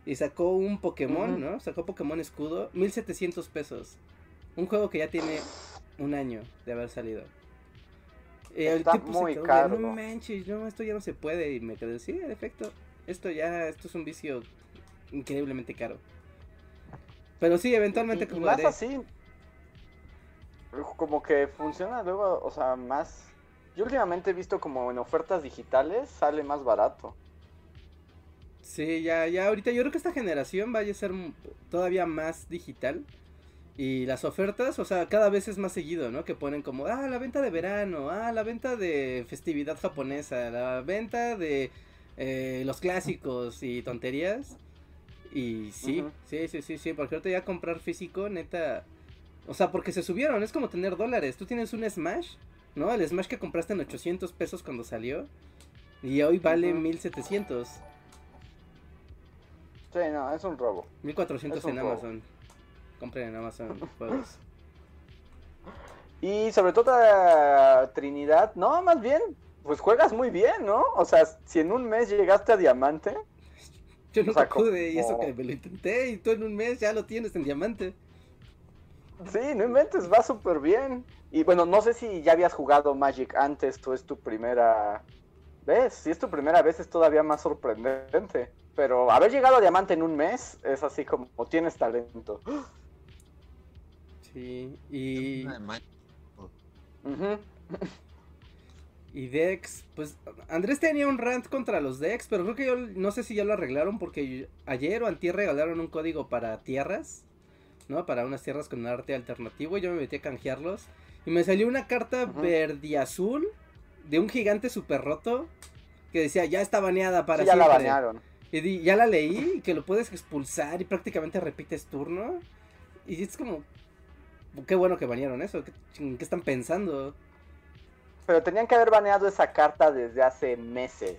Y sacó un Pokémon. ¿no? Sacó Pokémon Escudo, 1700 pesos. Un juego que ya tiene un año de haber salido. El Está tipo se muy quedó de, caro. No manches, no, esto ya no se puede. Y me quedé, sí, en efecto. Esto ya, esto es un vicio increíblemente caro. Pero sí, eventualmente como más así, como que funciona luego, o sea, más... Yo últimamente he visto como en ofertas digitales sale más barato. Sí, ya, ya, ahorita yo creo que esta generación vaya a ser todavía más digital. Y las ofertas, o sea, cada vez es más seguido, ¿no? Que ponen como, ah, la venta de verano, ah, la venta de festividad japonesa, la venta de eh, los clásicos y tonterías. Y sí, sí, sí, sí, sí, porque ahorita ya comprar físico, neta... O sea, porque se subieron, es como tener dólares. Tú tienes un Smash, ¿no? El Smash que compraste en 800 pesos cuando salió. Y hoy vale Ujú. 1700. Sí, no, es un robo. 1400 Es en robo. Amazon. Compren en Amazon juegos. Y sobre todo a Trinidad, no, más bien, pues juegas muy bien, ¿no? O sea, si en un mes llegaste a diamante, Yo O sea, como- pude y eso que me lo intenté y tú en un mes ya lo tienes en diamante. sí, no inventes, va súper bien. Y bueno, no sé si ya habías jugado Magic antes, tú es tu primera vez. Si es tu primera vez es todavía más sorprendente. Pero haber llegado a diamante en un mes es así como tienes talento. Sí, y, y Dex, pues Andrés tenía un rant contra los Dex, pero creo que yo no sé si ya lo arreglaron porque ayer o antier regalaron un código para tierras, ¿no? Para unas tierras con un arte alternativo y yo me metí a canjearlos y me salió una carta Ujú. verde y azul de un gigante super roto que decía ya está baneada para Sí, ya la siempre". banearon. Y di- ya la leí que lo puedes expulsar y prácticamente repites turno. Y es como. Qué bueno que banearon eso. ¿Qué, qué están pensando? Pero tenían que haber baneado esa carta desde hace meses.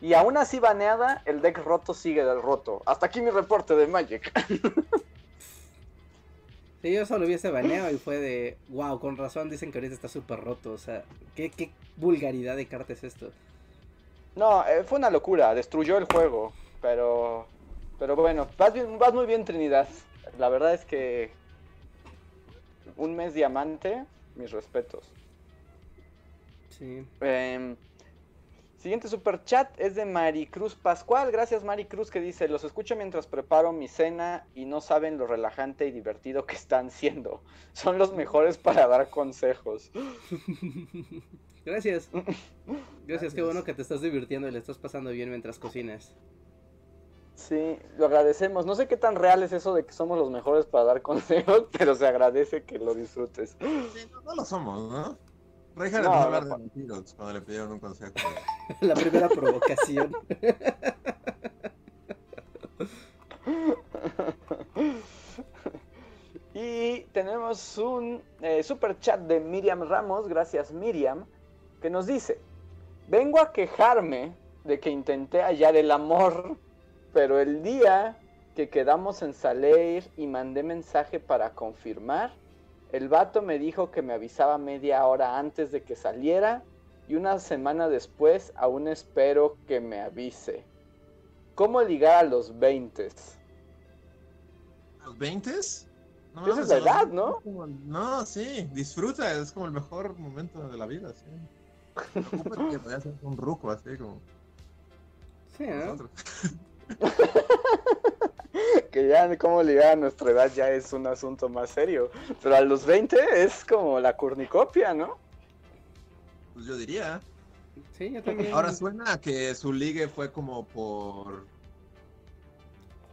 Y aún así baneada, el deck roto sigue del roto. Hasta aquí mi reporte de Magic. Sí, yo solo vi ese baneo y fue de. Wow, con razón dicen que ahorita está súper roto. O sea, ¿qué, qué vulgaridad de carta es esto? No, eh, fue una locura, destruyó el juego. Pero. Pero bueno, vas, bien- vas muy bien, Trinidad. La verdad es que. Un mes diamante, mis respetos. Sí. Em, siguiente super chat es de Maricruz Pascual. Gracias Maricruz que dice, los escucho mientras preparo mi cena y no saben lo relajante y divertido que están siendo. Son los mejores para dar consejos. Gracias. Gracias, qué bueno que te estás divirtiendo y le estás pasando bien mientras cocinas. Sí, lo agradecemos. No sé qué tan real es eso de que somos los mejores para dar consejos, pero se agradece que lo disfrutes. Sí, no, no lo somos, ¿no? Reinhardt No, a no, hablar de vampiros cuando le pidieron un consejo. La primera provocación. Y tenemos un eh, super chat de Miriam Ramos, gracias Miriam, que nos dice, vengo a quejarme de que intenté hallar el amor, pero el día que quedamos en Saleir y mandé mensaje para confirmar, el vato me dijo que me avisaba media hora antes de que saliera y una semana después aún espero que me avise. ¿Cómo ligar a los 20? ¿Los 20? No, Esa es la edad, ¿no? No, sí, disfruta, es como el mejor momento de la vida, sí. Que ser un ruco así como Sí, ¿no? nosotros. que ya cómo ligar a nuestra edad ya es un asunto más serio. Pero a los 20 es como la cornicopia, ¿no? Pues yo diría. Sí, yo también. Ahora suena a que su ligue fue como por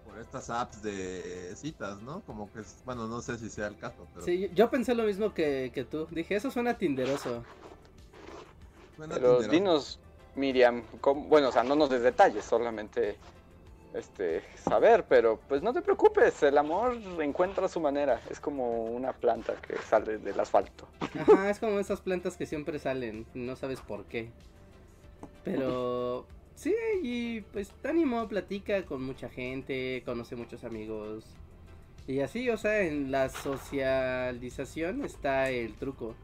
por estas apps de citas, ¿no? Como que es, bueno, no sé si sea el caso, pero Sí, yo pensé lo mismo que, que tú. Dije, eso suena tinderoso. Suena Pero tinderoso. dinos, Miriam, cómo- bueno, o sea, no nos des detalles, solamente este saber, pero pues no te preocupes, el amor encuentra su manera, es como una planta que sale del asfalto. Ajá, es como esas plantas que siempre salen, no sabes por qué. Pero sí, y pues te ánimo, platica con mucha gente, conoce muchos amigos. Y así, o sea, en la socialización está el truco.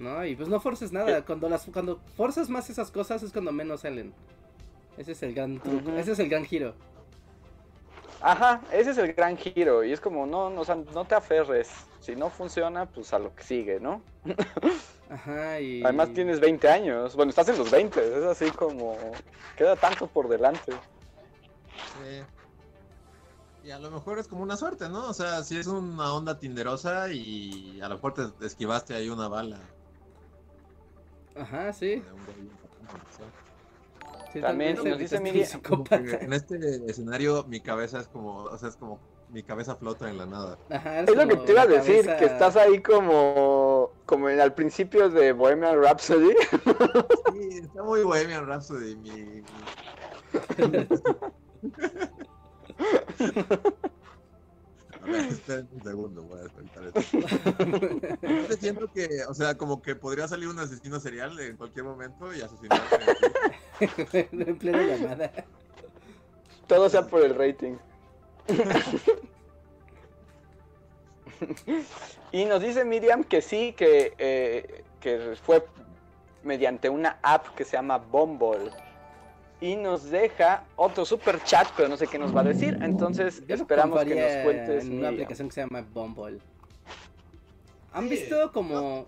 ¿No? Y pues no forces nada. Cuando las cuando forzas más esas cosas es cuando menos salen. Ese es el gran truco, ese es el gran giro. Ajá, ese es el gran giro y es como no, no, o sea, no te aferres, si no funciona, pues a lo que sigue, ¿no? Ajá, y Además tienes 20 años, bueno, estás en los 20, es así como queda tanto por delante. Sí. Y a lo mejor es como una suerte, ¿no? O sea, si es una onda tinderosa y a lo mejor te esquivaste ahí una bala. Ajá, sí. También vez nos dice Miriam- en este escenario mi cabeza es como, o sea, es como mi cabeza flota en la nada. Ajá, Es lo que te iba a decir, cabeza- que estás ahí como, como en, al principio de Bohemian Rhapsody. Sí, está muy Bohemian Rhapsody, mi... A ver, esperen un segundo, voy a desconectar esto. Yo siento que, o sea, como que podría salir un asesino serial en cualquier momento y asesinarte. en plena llamada. Todo sea por el rating. y nos dice Miriam que sí, que, eh, que fue mediante una app que se llama Bumble. Y nos deja otro super chat, pero no sé qué nos va a decir. Entonces Yo esperamos que nos cuentes. en una Miriam. aplicación que se llama Bumble. ¿Han Sí. visto como.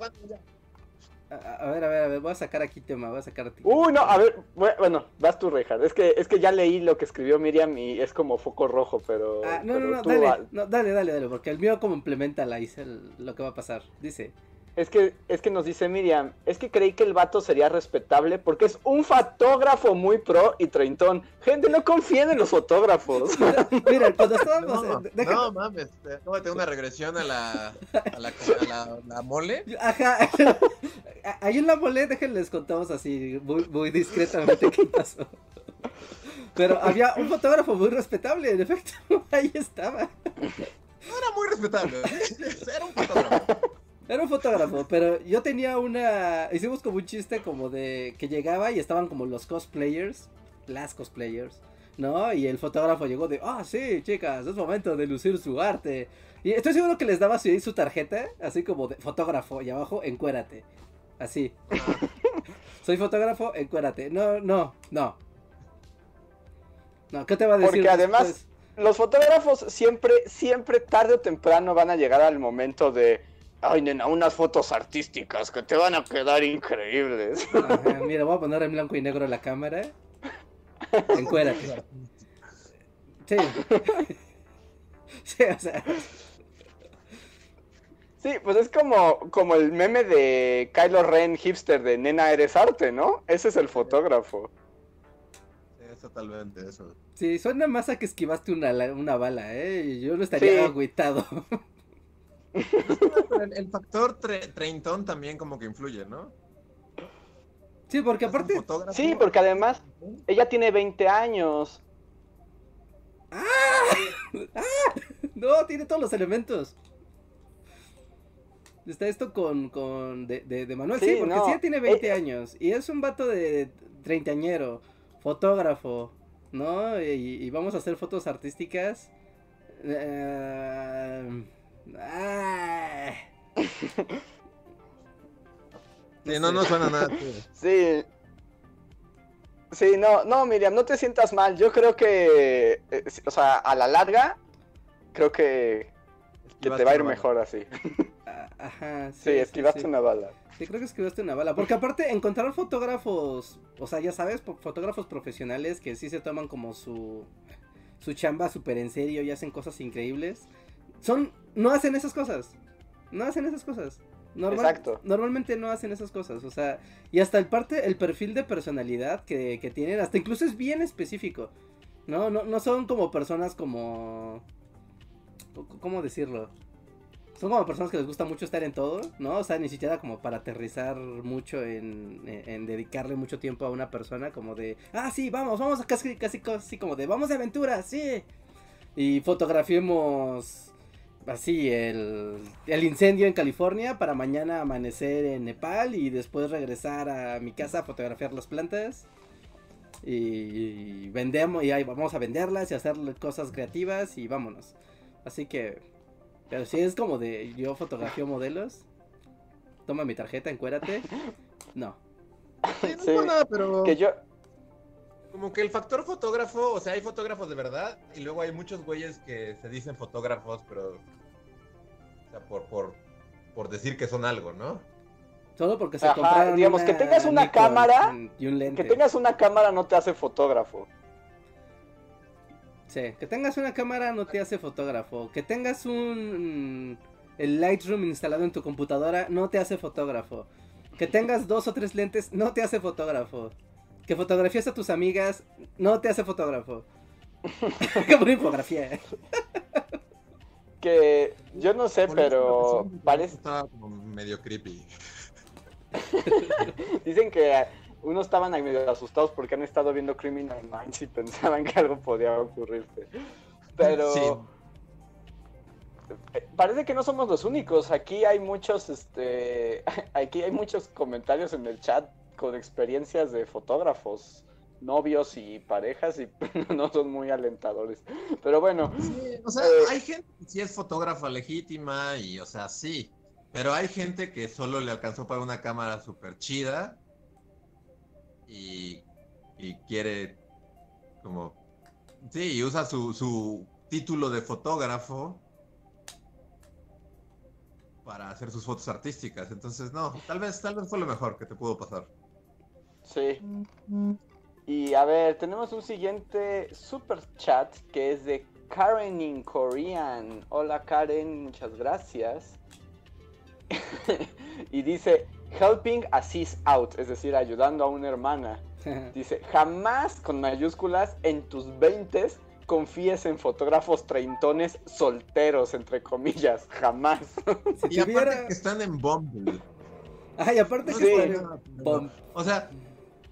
A, a ver, a ver, a ver, voy a sacar aquí tema, voy a sacar ti. Uy, no, a ver, bu- bueno, vas tú, Reinhardt. Es que, es que ya leí lo que escribió Miriam y es como foco rojo, pero. Ah, no, no, pero no, tú, dale, no, dale, dale, dale, porque el mío complementa la hice el- lo que va a pasar. Dice, Es que, es que nos dice Miriam, es que creí que el vato sería respetable porque es un fotógrafo muy pro y treintón. Gente, no confíen en los fotógrafos. mira, cuando estábamos, No, eh, no mames, eh, no, tengo una regresión a la, a la, a la, la mole. Ajá, ahí en la mole, déjenles contamos así, muy, muy discretamente qué pasó. Pero había un fotógrafo muy respetable, en efecto, ahí estaba. No era muy respetable, era un fotógrafo. Era un fotógrafo, pero yo tenía una. Hicimos como un chiste como de que llegaba y estaban como los cosplayers, las cosplayers, ¿no? Y el fotógrafo llegó de, ah, sí, chicas, es momento de lucir su arte. Y estoy seguro que les daba su, su tarjeta, así como de fotógrafo, y abajo, encuérate. Así. Soy fotógrafo, encuérate. No, no, no. No, ¿qué te va a decir? Porque además-? Los fotógrafos siempre, siempre tarde o temprano van a llegar al momento de, ay nena, unas fotos artísticas que te van a quedar increíbles. Ajá, mira, voy a poner en blanco y negro la cámara. Encuérate. Sí. Sí, o sea. Sí, pues es como, como el meme de Kylo Ren hipster de nena eres arte, ¿no? Ese es el fotógrafo. Sí, es totalmente eso. Sí, suena más a que esquivaste una, una bala, ¿eh? Yo no estaría Sí. agüitado. El, el factor tre- treintón también como que influye, ¿no? Sí, porque Es un aparte. Sí, porque además ella tiene 20 años. No, tiene todos los elementos. Está esto con, con de, de, de Manuel, sí, Sí, porque no. sí tiene 20 Eh, años. Y es un vato de treintañero, fotógrafo, ¿no? Y, y vamos a hacer fotos artísticas. Eh, ah, Sí, no, no suena nada. chido. Sí. Sí, no, no, Miriam, no te sientas mal. Yo creo que, eh, o sea, a la larga, creo que, que te va a ir mejor así. ah, Ajá, sí. Sí, esquivaste sí. una bala. Sí, creo que esquivaste una bala. Porque aparte, encontrar fotógrafos, o sea, ya sabes, fotógrafos profesionales que sí se toman como su, su chamba súper en serio y hacen cosas increíbles. Son, no hacen esas cosas. No hacen esas cosas. Normal- Exacto. Normalmente no hacen esas cosas. O sea, y hasta el parte, el perfil de personalidad que, que tienen, hasta incluso es bien específico. No, no, no son como personas como... ¿Cómo decirlo? Son como personas que les gusta mucho estar en todo, ¿no? O sea, ni siquiera como para aterrizar mucho en, en- en dedicarle mucho tiempo a una persona, como de, ah, sí, vamos, vamos a casi, casi, casi como de, vamos de aventura, sí. Y fotografiemos así el, el incendio en California para mañana amanecer en Nepal y después regresar a mi casa a fotografiar las plantas. Y vendemos, y ahí vamos a venderlas y hacer cosas creativas y vámonos. Así que, pero si es como de yo fotografío modelos, toma mi tarjeta, encuérate. No. Sí, no Sí. por nada, pero Que yo, como que el factor fotógrafo, o sea, hay fotógrafos de verdad y luego hay muchos güeyes que se dicen fotógrafos, pero o sea, por por por decir que son algo, ¿no? Solo porque se Ajá, compraron digamos, que tengas una Nikon cámara, y un lente. que tengas una cámara no te hace fotógrafo. Sí, que tengas una cámara no te hace fotógrafo. Que tengas un el Lightroom instalado en tu computadora no te hace fotógrafo. Que tengas dos o tres lentes no te hace fotógrafo. Que fotografías a tus amigas no te hace fotógrafo. Como una infografía. Que yo no sé, pero parece, estaba como medio creepy. dicen que unos estaban ahí medio asustados porque han estado viendo Criminal Minds y pensaban que algo podía ocurrirse. Pero Sí. eh, parece que no somos los únicos. Aquí hay muchos, este, aquí hay muchos comentarios en el chat con experiencias de fotógrafos, novios y parejas y no son muy alentadores. Pero bueno, Sí, o sea, Eh. hay gente que sí es fotógrafa legítima y, o sea, sí. Pero hay gente que solo le alcanzó para una cámara súper chida y, y quiere como... Sí, y usa su, su título de fotógrafo para hacer sus fotos artísticas. Entonces, no, tal vez, tal vez fue lo mejor que te pudo pasar. Sí. Y a ver, tenemos un siguiente super chat que es de Karen in Korean. Hola Karen, muchas gracias. y dice, helping assist out, es decir, ayudando a una hermana. Dice, jamás con mayúsculas en tus veintes confíes en fotógrafos treintones solteros, entre comillas, jamás. Si Y aparte tuviera- que están en Bumble. Ay, aparte que Sí. están en Bum- O sea,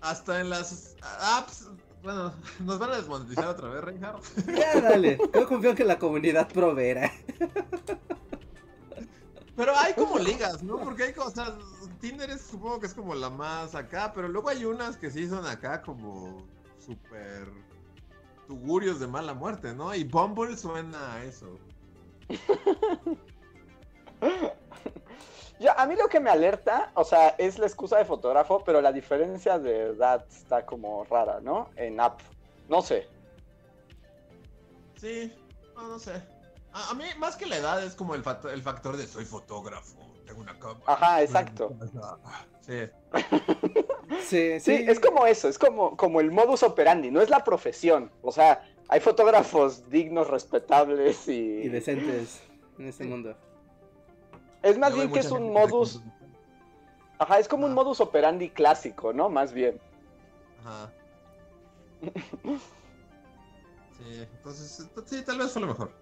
hasta en las apps, bueno, nos van a desmonetizar otra vez, Reinhardt. Ya, dale. Yo confío en que la comunidad proveerá. Pero hay como ligas, ¿no? Porque hay cosas. Tinder es, supongo que es como la más acá, pero luego hay unas que sí son acá como súper tugurios de mala muerte, ¿no? Y Bumble suena a eso. Ya, a mí lo que me alerta, o sea, es la excusa de fotógrafo, pero la diferencia de edad está como rara, ¿no? En app. No sé. Sí, no, no sé. A, a mí, más que la edad, es como el, factor- el factor de soy fotógrafo, tengo una cámara. Ajá, exacto. Sí. Sí, sí. Sí, es como eso, es como, como el modus operandi, no es la profesión. O sea, hay fotógrafos dignos, respetables y... Y decentes en este mundo. Es más bien que es un modus... Ajá, es como un Ah. modus operandi clásico, ¿no? Más bien. Ajá. Sí, entonces, sí, tal vez fue lo mejor.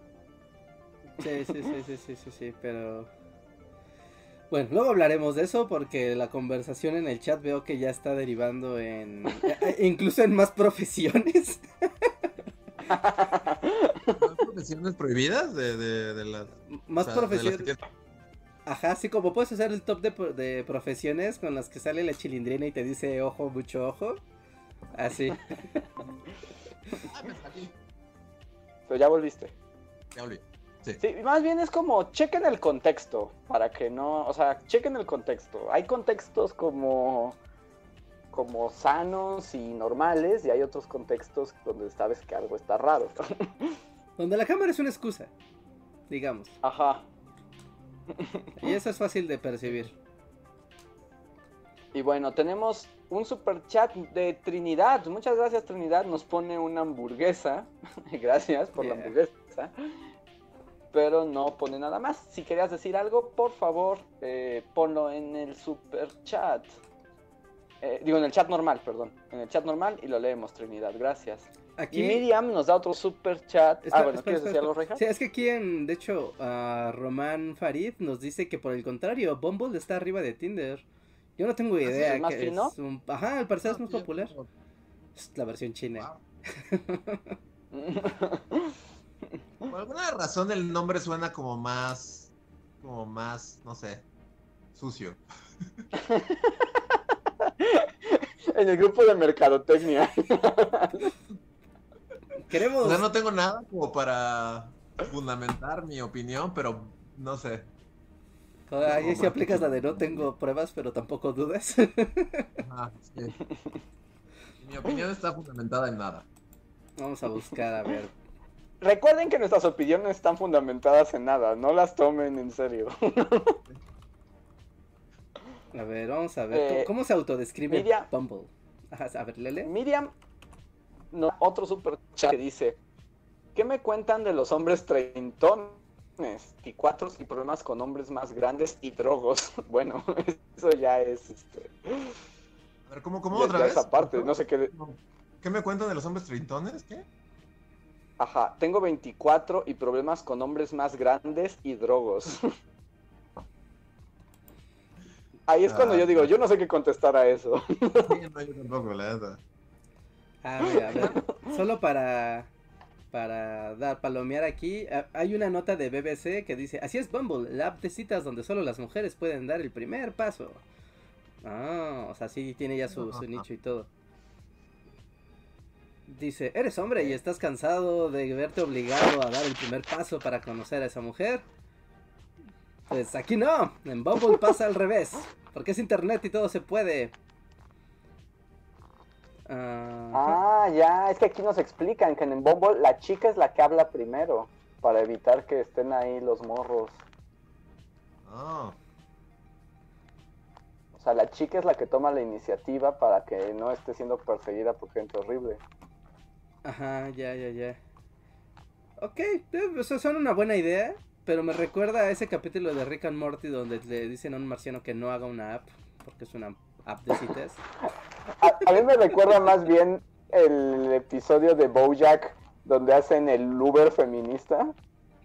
Sí, sí, sí, sí, sí, sí, sí, pero... Bueno, luego hablaremos de eso porque la conversación en el chat veo que ya está derivando en... eh, incluso en más profesiones. ¿Hay profesiones prohibidas de, de, de las... Más o sea, de las profesiones. que- Ajá, sí, como puedes hacer el top de, de profesiones con las que sale la chilindrina y te dice ojo, mucho ojo. Así. Ah, me salí. Pero ya volviste. Ya olvidé. Sí. Sí, más bien es como chequen el contexto, para que no, o sea, chequen el contexto. Hay contextos como como sanos y normales y hay otros contextos donde sabes que algo está raro. Donde la cámara es una excusa, digamos. Ajá. Y eso es fácil de percibir. Y bueno, tenemos un super chat de Trinidad. Muchas gracias Trinidad. Nos pone una hamburguesa. gracias por la hamburguesa. Pero no pone nada más. Si querías decir algo, por favor, eh, ponlo en el super chat. Eh, digo, en el chat normal, perdón. En el chat normal y lo leemos, Trinidad. Gracias. Aquí... Y Miriam nos da otro super chat. Espera, ah, bueno, espera, ¿quieres espera, decir algo? Sí, es que aquí en, de hecho, ah, Román Farid nos dice que por el contrario, Bumble está arriba de Tinder. Yo no tengo ¿Ah, idea. ¿Es más que fino? es un... Ajá, al parecer es más popular. Es la versión china. Wow. Por alguna razón el nombre suena como más, como más, no sé, sucio. en el grupo de mercadotecnia. Queremos... O sea, no tengo nada como para fundamentar mi opinión, pero no sé. Ahí sí aplicas la de no tengo pruebas, pero tampoco dudas. Ajá, sí. Mi opinión está fundamentada en nada. Vamos a buscar, a ver. Recuerden que nuestras opiniones están fundamentadas en nada, no las tomen en serio. A ver, vamos a ver. Eh, ¿Cómo, cómo se autodescribe Miriam. Bumble? A ver, Lele. Miriam, no, otro super chat que dice, ¿qué me cuentan de los hombres treintones y cuatro y problemas con hombres más grandes y drogos? Bueno, eso ya es, este, A ver, ¿cómo, cómo ya- otra ya vez? esa parte, no sé qué, ¿Qué me cuentan de los hombres treintones? ¿Qué? ajá, tengo 24 y problemas con hombres más grandes y drogos. Ahí es cuando Ah, yo digo, ya. yo no sé qué contestar a eso. Sí, no, yo tampoco, la neta. A ver, a ver. Solo para para dar palomear aquí, a- hay una nota de BBC que dice, así es Bumble, la de citas donde solo las mujeres pueden dar el primer paso. Ah, o sea, sí tiene ya su, su nicho y todo. Dice, ¿eres hombre y estás cansado de verte obligado a dar el primer paso para conocer a esa mujer? Pues aquí no, en Bumble pasa al revés, porque es internet y todo se puede. Ah, Ah, ya, es que aquí nos explican que en Bumble la chica es la que habla primero para evitar que estén ahí los morros. Ah, O sea, la chica es la que toma la iniciativa para que no esté siendo perseguida por gente horrible. Ajá, ya, ya, ya. Ok, eh, o sea, son una buena idea, pero me recuerda a ese capítulo de Rick and Morty donde le dicen a un marciano que no haga una app, porque es una app de citas. A, a mí me recuerda más bien el episodio de Bojack donde hacen el Uber feminista.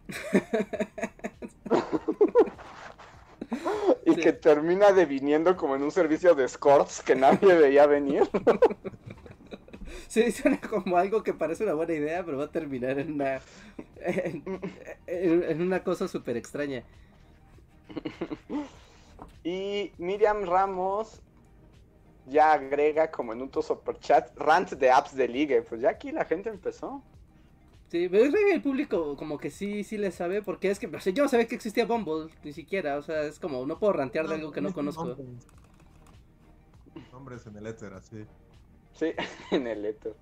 y Sí. que termina deviniendo como en un servicio de escorts que nadie veía venir. Sí, suena como algo que parece una buena idea, pero va a terminar en una, en, en- en una cosa súper extraña. Y Miriam Ramos ya agrega como en un superchat rant de apps de ligue. Pues ya aquí la gente empezó. Sí, pero creo que el público como que sí, sí le sabe, porque es que o sea, yo no sabía que existía Bumble, ni siquiera, o sea, es como, no puedo rantear de algo que no conozco. Nombres. Nombres en el éter, así. Sí, en el éter.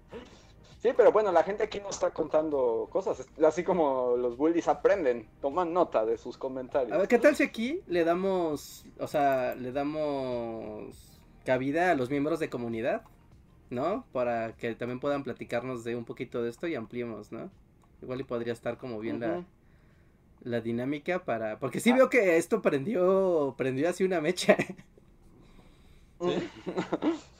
Sí, pero bueno, la gente aquí no está contando cosas. Así como los bullies aprenden, toman nota de sus comentarios. A ver, ¿qué tal si aquí le damos, o sea, le damos cabida a los miembros de comunidad, ¿no? Para que también puedan platicarnos de un poquito de esto y ampliemos, ¿no? Igual y podría estar como bien la, la dinámica para... Porque sí veo que esto prendió, prendió así una mecha. Sí,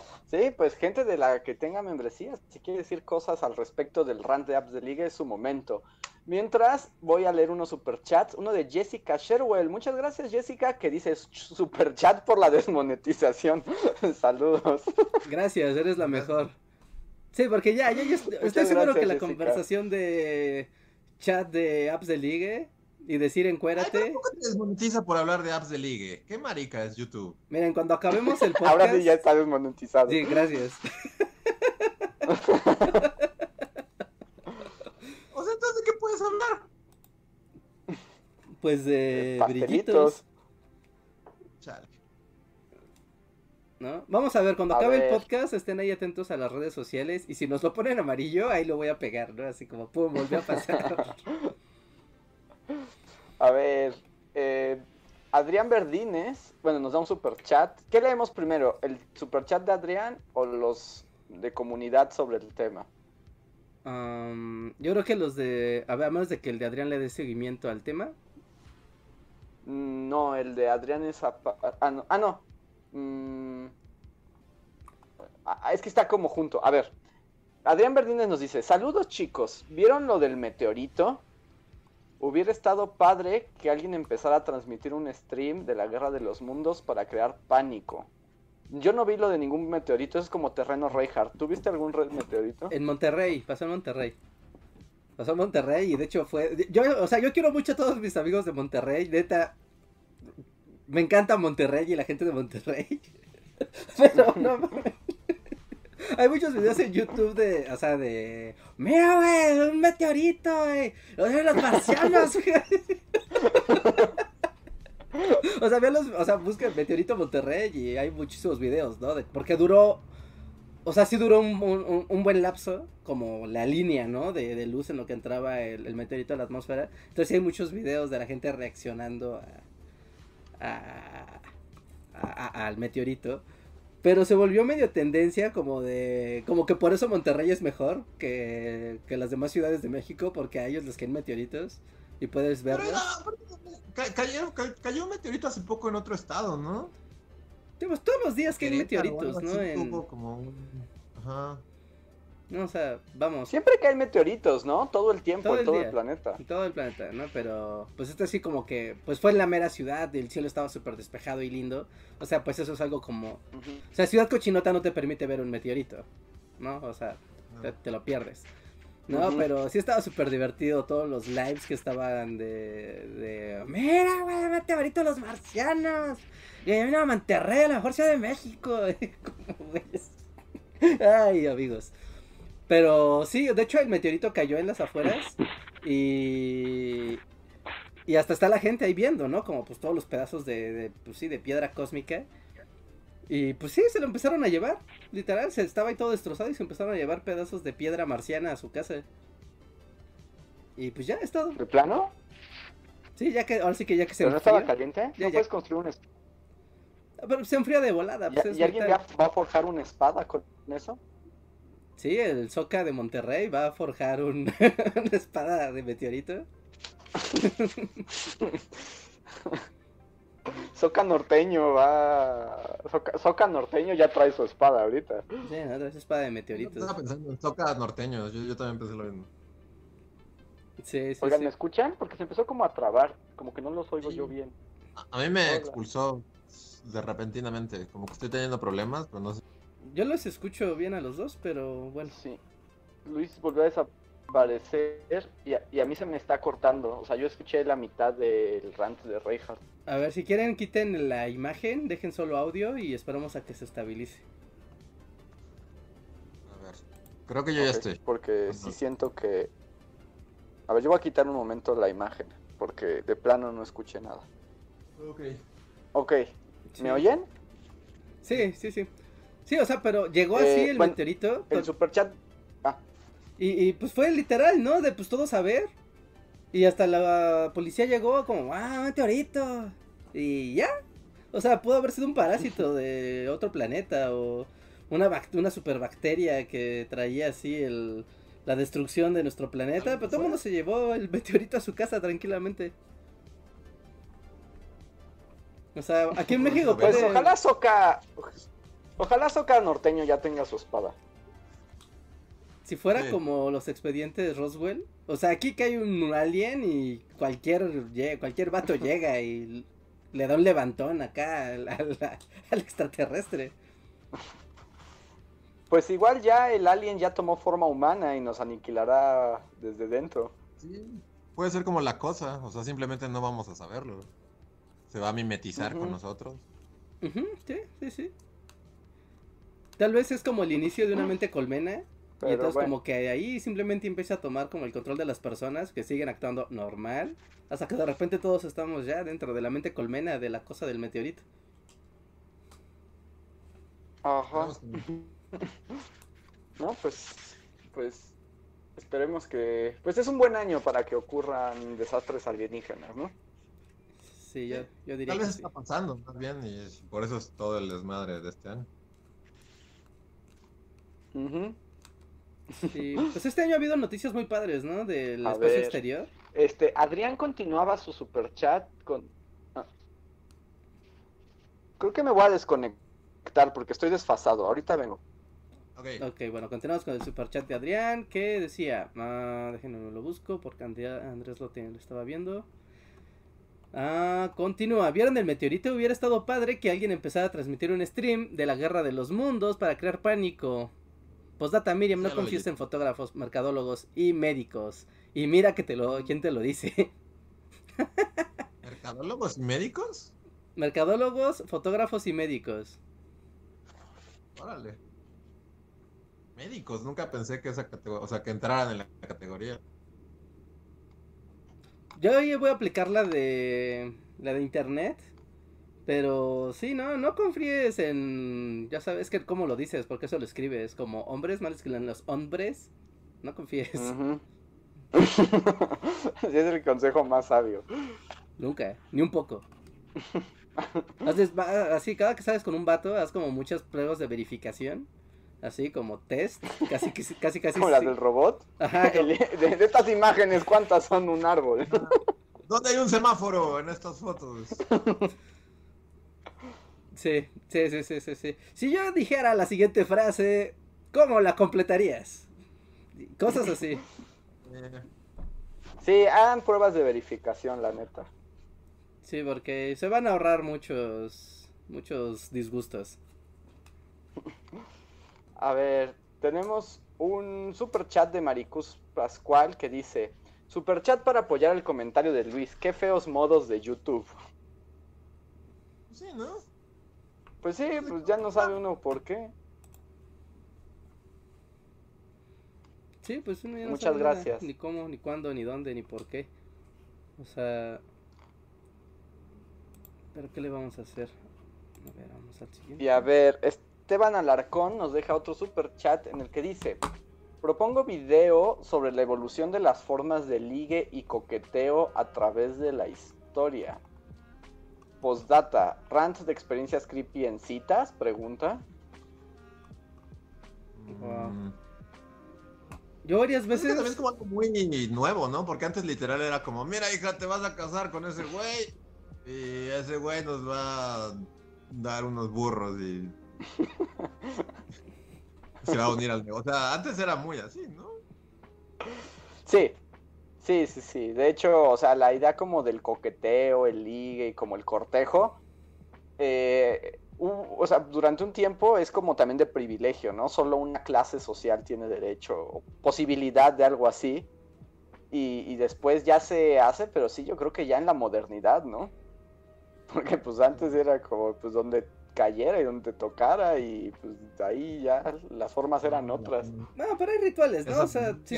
pues gente de la que tenga membresía, si quiere decir cosas al respecto del rant de apps de liga, es su momento. Mientras voy a leer unos superchats, uno de Jessica Sherwell. Muchas gracias Jessica, que dice superchat por la desmonetización. Saludos. Gracias, eres la mejor. Sí, porque ya, ya, ya est- estoy Muchas seguro que la Jessica. conversación de chat de apps de ligue y decir Ay, encuérate. tampoco te desmonetiza por hablar de apps de ligue. Qué marica es YouTube. Miren, cuando acabemos el podcast... Ahora sí ya está desmonetizado. Sí, gracias. O sea, entonces, ¿de qué puedes hablar? Pues de Pastelitos. brillitos, Chale. ¿no? Vamos a ver, cuando A acabe el ver. podcast, estén ahí atentos a las redes sociales y si nos lo ponen amarillo, ahí lo voy a pegar, ¿no? Así como, pum, volvió a pasar. A ver, eh, Adrián Verdines, bueno, nos da un superchat. ¿Qué leemos primero? ¿El superchat de Adrián o los de comunidad sobre el tema? Am, yo creo que los de... A ver, a menos de que el de Adrián le dé seguimiento al tema. No, el de Adrián es... Ah, no. Ah, no. Mm, ah, Es que está como junto. A ver. Adrián Verdines nos dice, saludos chicos, ¿vieron lo del meteorito? Hubiera estado padre que alguien empezara a transmitir un stream de la Guerra de los Mundos para crear pánico. Yo no vi lo de ningún meteorito, es como terreno Reinhardt. ¿Tú viste algún meteorito? En Monterrey, pasó en Monterrey. Pasó en Monterrey y de hecho fue... Yo, o sea, yo quiero mucho a todos mis amigos de Monterrey, neta. Me encanta Monterrey y la gente de Monterrey. Pero no mames. Hay muchos videos en YouTube de, o sea, de... Mira, güey, un meteorito, güey. Los marcianos. O sea, vean los, o sea, busquen Meteorito Monterrey y hay muchísimos videos, ¿no? Porque duró, o sea, sí duró un, buen lapso, como la línea, ¿no? De, luz en lo que entraba el, meteorito a la atmósfera. Entonces sí hay muchos videos de la gente reaccionando a- a- al meteorito. Pero se volvió medio tendencia como de... Como que por eso Monterrey es mejor que, que las demás ciudades de México, porque a ellos les caen meteoritos y puedes Pero verlos. era- ca- cayó, ca- cayó un meteorito hace poco en otro estado, ¿no? Todos los días o meteoritos, ¿no? En- como un- Ajá. No, o sea, vamos. Siempre que hay meteoritos, ¿no? Todo el tiempo, Todo en el todo día. el planeta. en todo el planeta, ¿no? Pero, pues esto así como que, pues fue en la mera ciudad, el cielo estaba súper despejado y lindo. O sea, pues eso es algo como... O sea, Ciudad Cochinota no te permite ver un meteorito, ¿no? O sea, no. te, te lo pierdes. No, pero sí estaba súper divertido todos los lives que estaban de... de Mira, güey, meteorito los marcianos. Y a Monterrey, a la mejor ciudad de México. Como. Ay, amigos. Pero sí, de hecho el meteorito cayó en las afueras y... Y hasta está la gente ahí viendo, ¿no? Como pues todos los pedazos de, de, pues sí, de piedra cósmica. Y pues sí, se lo empezaron a llevar. Literal, se estaba ahí todo destrozado y se empezaron a llevar pedazos de piedra marciana a su casa. Y pues ya es todo. ¿De plano? Sí, ya que, ahora sí que ya que se ¿Pero no estaba caliente? Ya, ¿No ya. puedes construir una espada? Pero se enfría de volada. ¿Y, Pues es y alguien va a forjar una espada con eso? Sí, el Soca de Monterrey va a forjar un- una espada de meteorito. Soca norteño va... Soca, Soca norteño ya trae su espada ahorita. Sí, no, es espada de Yo meteoritos. estaba pensando en toca norteños, yo, yo también pensé lo mismo. Sí, sí, Oigan, sí. ¿me escuchan? Porque se empezó como a trabar. Como que no los oigo Sí. yo bien. A, a mí me Hola. expulsó de repentinamente, como que estoy teniendo problemas, pero no sé. Yo los escucho bien a los dos, pero bueno. Sí. Luis volvió a desaparecer y a, y a mí se me está cortando. O sea, yo escuché la mitad del rant de Reinhardt. A ver, si quieren, quiten la imagen, dejen solo audio y esperamos a que se estabilice. A ver, creo que yo ya estoy. Porque Ajá. sí siento que... A ver, yo voy a quitar un momento la imagen. Porque de plano no escuché nada. Ok. Ok, Sí. ¿me oyen? Sí, sí, sí. Sí, o sea, pero llegó Eh, así el bueno, meteorito. El pues, superchat... Ah, Y, y, pues fue literal, ¿no? De pues todos a ver. Y hasta la policía llegó como, ¡ah, meteorito! Y ya. O sea, pudo haber sido un parásito de otro planeta o una, una superbacteria que traía así el, la destrucción de nuestro planeta. Pero todo el mundo se llevó el meteorito a su casa tranquilamente. O sea, aquí en México pues puede... ojalá Soca... Ojalá Soca norteño ya tenga su espada. Si fuera Sí. como los expedientes Roswell, o sea, aquí que hay un alien y cualquier cualquier vato llega y le da un levantón acá al, al- al extraterrestre. Pues igual ya el alien ya tomó forma humana y nos aniquilará desde dentro. Sí, puede ser como la cosa, o sea, simplemente no vamos a saberlo. Se va a mimetizar con nosotros. Sí, sí, sí. Tal vez es como el inicio de una mente colmena. y entonces bueno. como que ahí simplemente empieza a tomar como el control de las personas que siguen actuando normal. Hasta que de repente todos estamos ya dentro de la mente colmena de la cosa del meteorito. Ajá. No, pues, pues esperemos que, pues es un buen año para que ocurran desastres alienígenas, ¿no? Sí, yo, yo diría Tal que vez sí. está pasando, más bien, y es- por eso es todo el desmadre de este año. Ujú. Sí, pues este año ha habido noticias muy padres, ¿no? Del A espacio ver. exterior. Este, Adrián continuaba su super chat con. ah. Creo que me voy a desconectar porque estoy desfasado. Ahorita vengo. Ok, Ok, bueno, continuamos con el superchat de Adrián, que decía, ah, déjenme lo busco porque Andrés lo, tiene- lo estaba viendo. Ah, continúa. ¿Vieron el meteorito? Hubiera estado padre que alguien empezara a transmitir un stream de la guerra de los mundos para crear pánico. Postdata Miriam, no confíes en fotógrafos, mercadólogos y médicos. Y mira que te lo, ¿quién te lo dice? ¿mercadólogos y médicos? mercadólogos, fotógrafos y médicos. Órale. Médicos, nunca pensé que esa categoría, o sea, que entraran en la categoría. Yo ahí voy a aplicar la de la de internet. Pero sí, no, no confíes en. Ya sabes que cómo lo dices, porque eso lo escribes. Como hombres, mal escriben los hombres. No confíes. Ese es el consejo más sabio. Nunca, ni un poco. Haces, así, cada que sales con un vato, haz como muchas pruebas de verificación. Así como test. Casi, casi, casi. casi Como la sí. del robot. Ajá, de estas imágenes, ¿cuántas son un árbol? ¿Dónde hay un semáforo en estas fotos? Sí, sí, sí, sí, sí, sí. Si yo dijera la siguiente frase, ¿cómo la completarías? Cosas así. Sí, hagan pruebas de verificación, la neta. Sí, porque se van a ahorrar muchos, muchos disgustos. A ver, tenemos un super chat de Maricus Pascual que dice: Super chat para apoyar el comentario de Luis. Qué feos modos de YouTube. sí, ¿no? Pues sí, pues ya no sabe uno por qué. Sí, pues uno ya no Muchas sabe nada, gracias. ni cómo, ni cuándo, ni dónde, ni por qué. O sea... ¿Pero qué le vamos a hacer? A ver, vamos al siguiente. Y a ver, Esteban Alarcón nos deja otro super chat en el que dice: Propongo video sobre la evolución de las formas de ligue y coqueteo a través de la historia. Postdata, rant de experiencias creepy en citas, pregunta. Wow. Mm. Yo varias Pues es que veces. también es como algo muy nuevo, ¿no? Porque antes literal era como, mira hija, te vas a casar con ese güey y ese güey nos va a dar unos burros y se va a unir al negocio. O sea, antes era muy así, ¿no? Sí, sí, sí, sí. De hecho, o sea, la idea como del coqueteo, el ligue y como el cortejo, eh, u- o sea, durante un tiempo es como también de privilegio, ¿no? Solo una clase social tiene derecho o posibilidad de algo así. Y, y después ya se hace, pero sí, yo creo que ya en la modernidad, ¿no? Porque pues antes era como pues donde cayera y donde te tocara y pues de ahí ya las formas eran otras. No, pero hay rituales, ¿no? Esa O sea, sí,